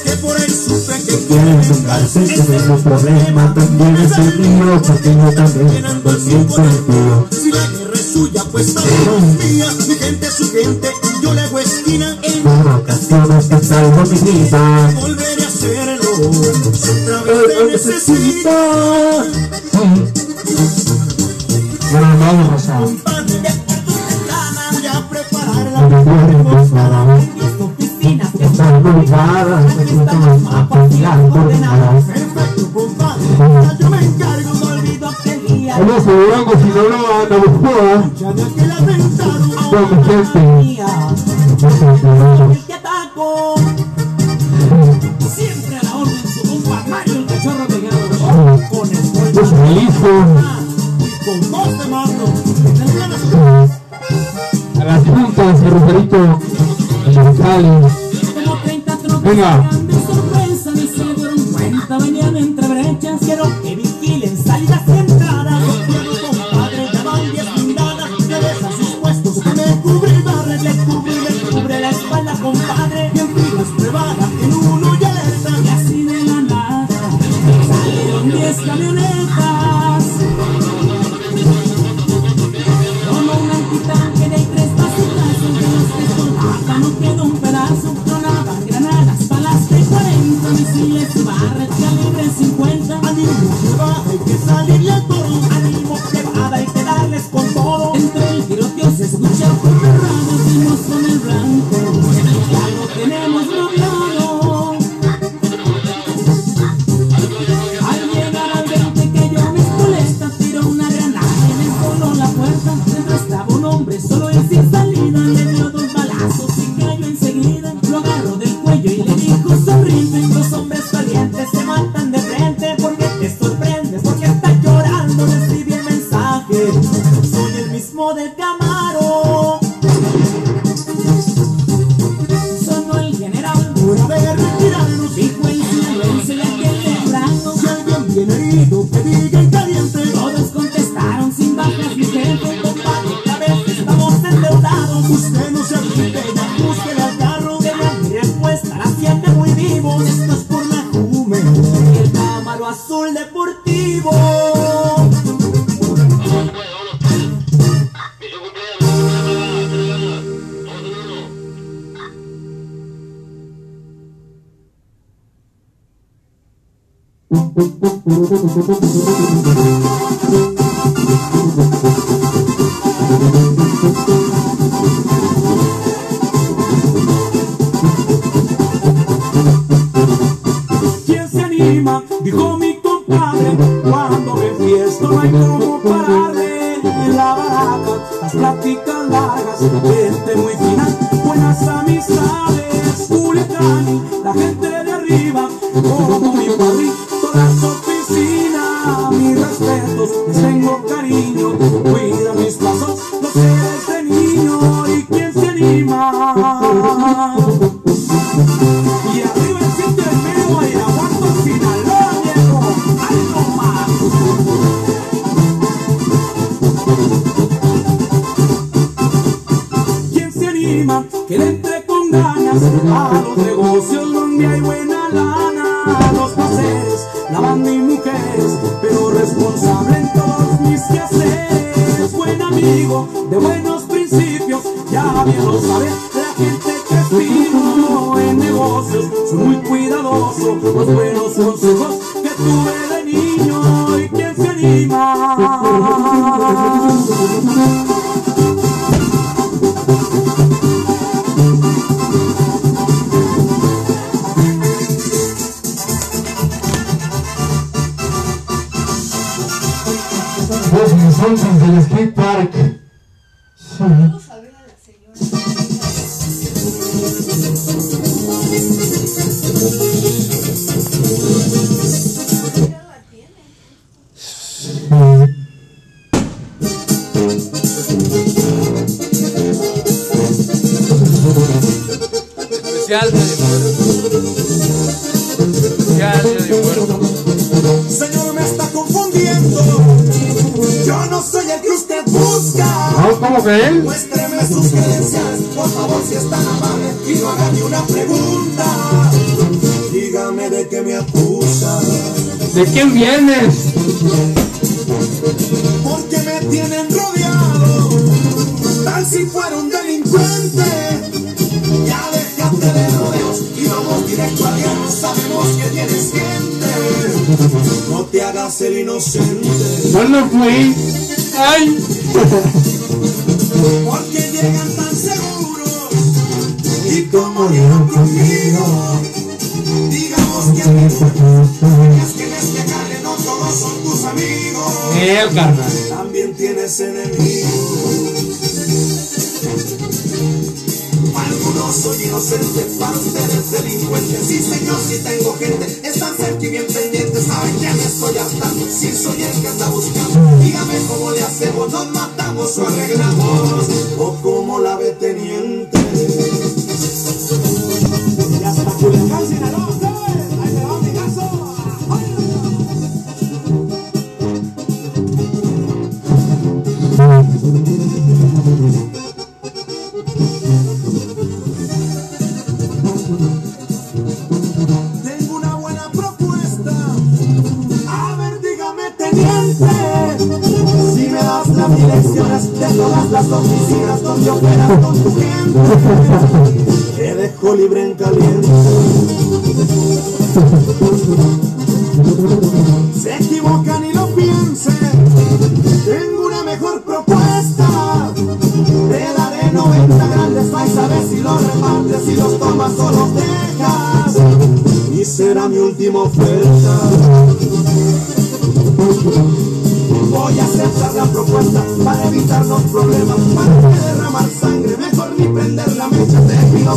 Que que Quieren vengarse, que tengo un problema, también es el mío, porque yo también ando bien contigo. Suya, pues mía. Mi gente es su gente, yo le hago esquina. En ocasiones que salgo mi vida, volveré a hacerlo. Otra vez te necesito. Bueno, vamos, Rosa. Compadre, de tu ventana voy a preparar la que Están. Perfecto, compadre. Ya yo me encargo, Vamos a Durango, Sinaloa, de gente. Siempre a la orden su compa Mario el cachorro pegado. Con el con dos de mando. A las juntas, el Ruperito, el Mercado. Como 30 tropas Venga. de. Venían entre brechas. Quiero que vigilen salidas y hay que salirle a no hay como pararle En la baraca, las pláticas largas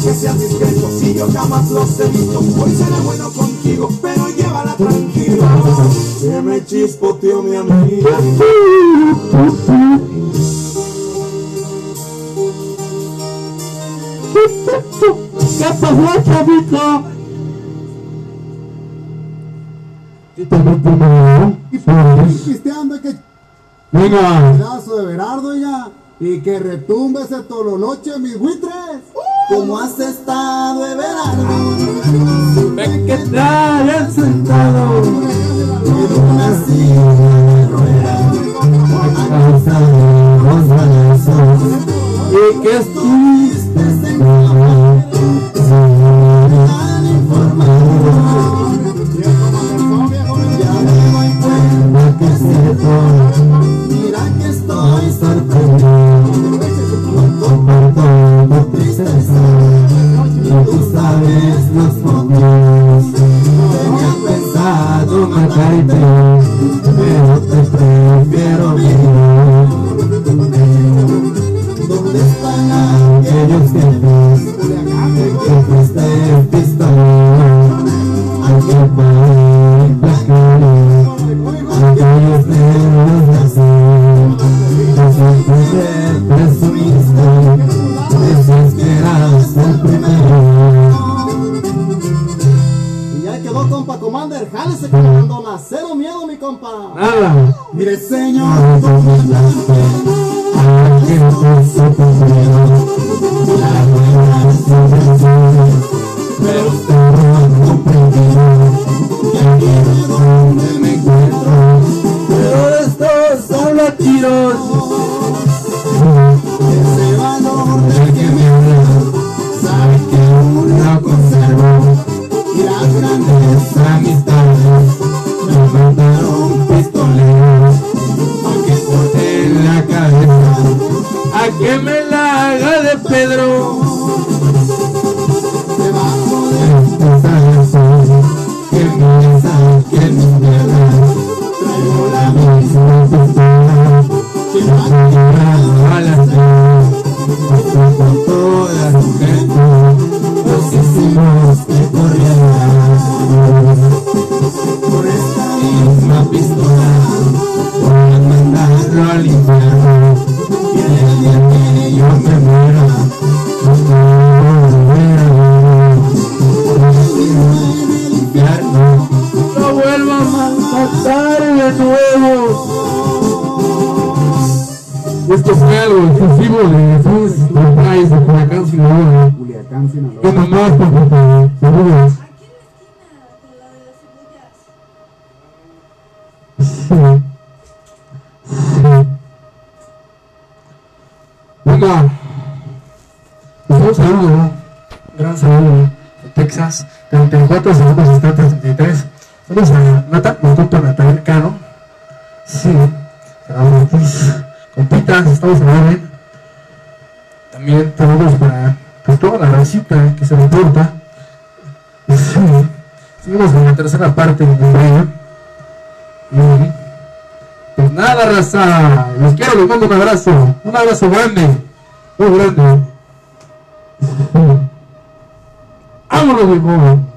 que seas discreto, si yo jamás los he visto. Hoy será bueno contigo, pero llévala tranquilo. Se me chispoteó mi amiga. ¿Qué pasó, chavito? ¿Qué te metió? pisteando que Venga. pedazo de Berardo ya y que retumbe ese tololoche mis buitres. ¿Cómo has estado, Everardo? Ven que te hayas sentado En una silla de ruedas. los balazos y que estuviste sentado Tan informado. Ya me doy cuenta que es cierto Mira que estoy sorprendido tu tristeza y tú los tenía pensado pero te prefiero vivir ¿Dónde están aquellos tiempos que el primero. Y ya quedó, compa Commander. Jálese, comandona. Cero miedo, mi compa. Nada. Mire, señor comandante. Aquí no se miedo. La buena es su Pero usted no ha comprendido. Y aquí es donde me encuentro. Pero estos son los tiros. un abrazo, un abrazo grande, muy grande. Vámonos, mi joven.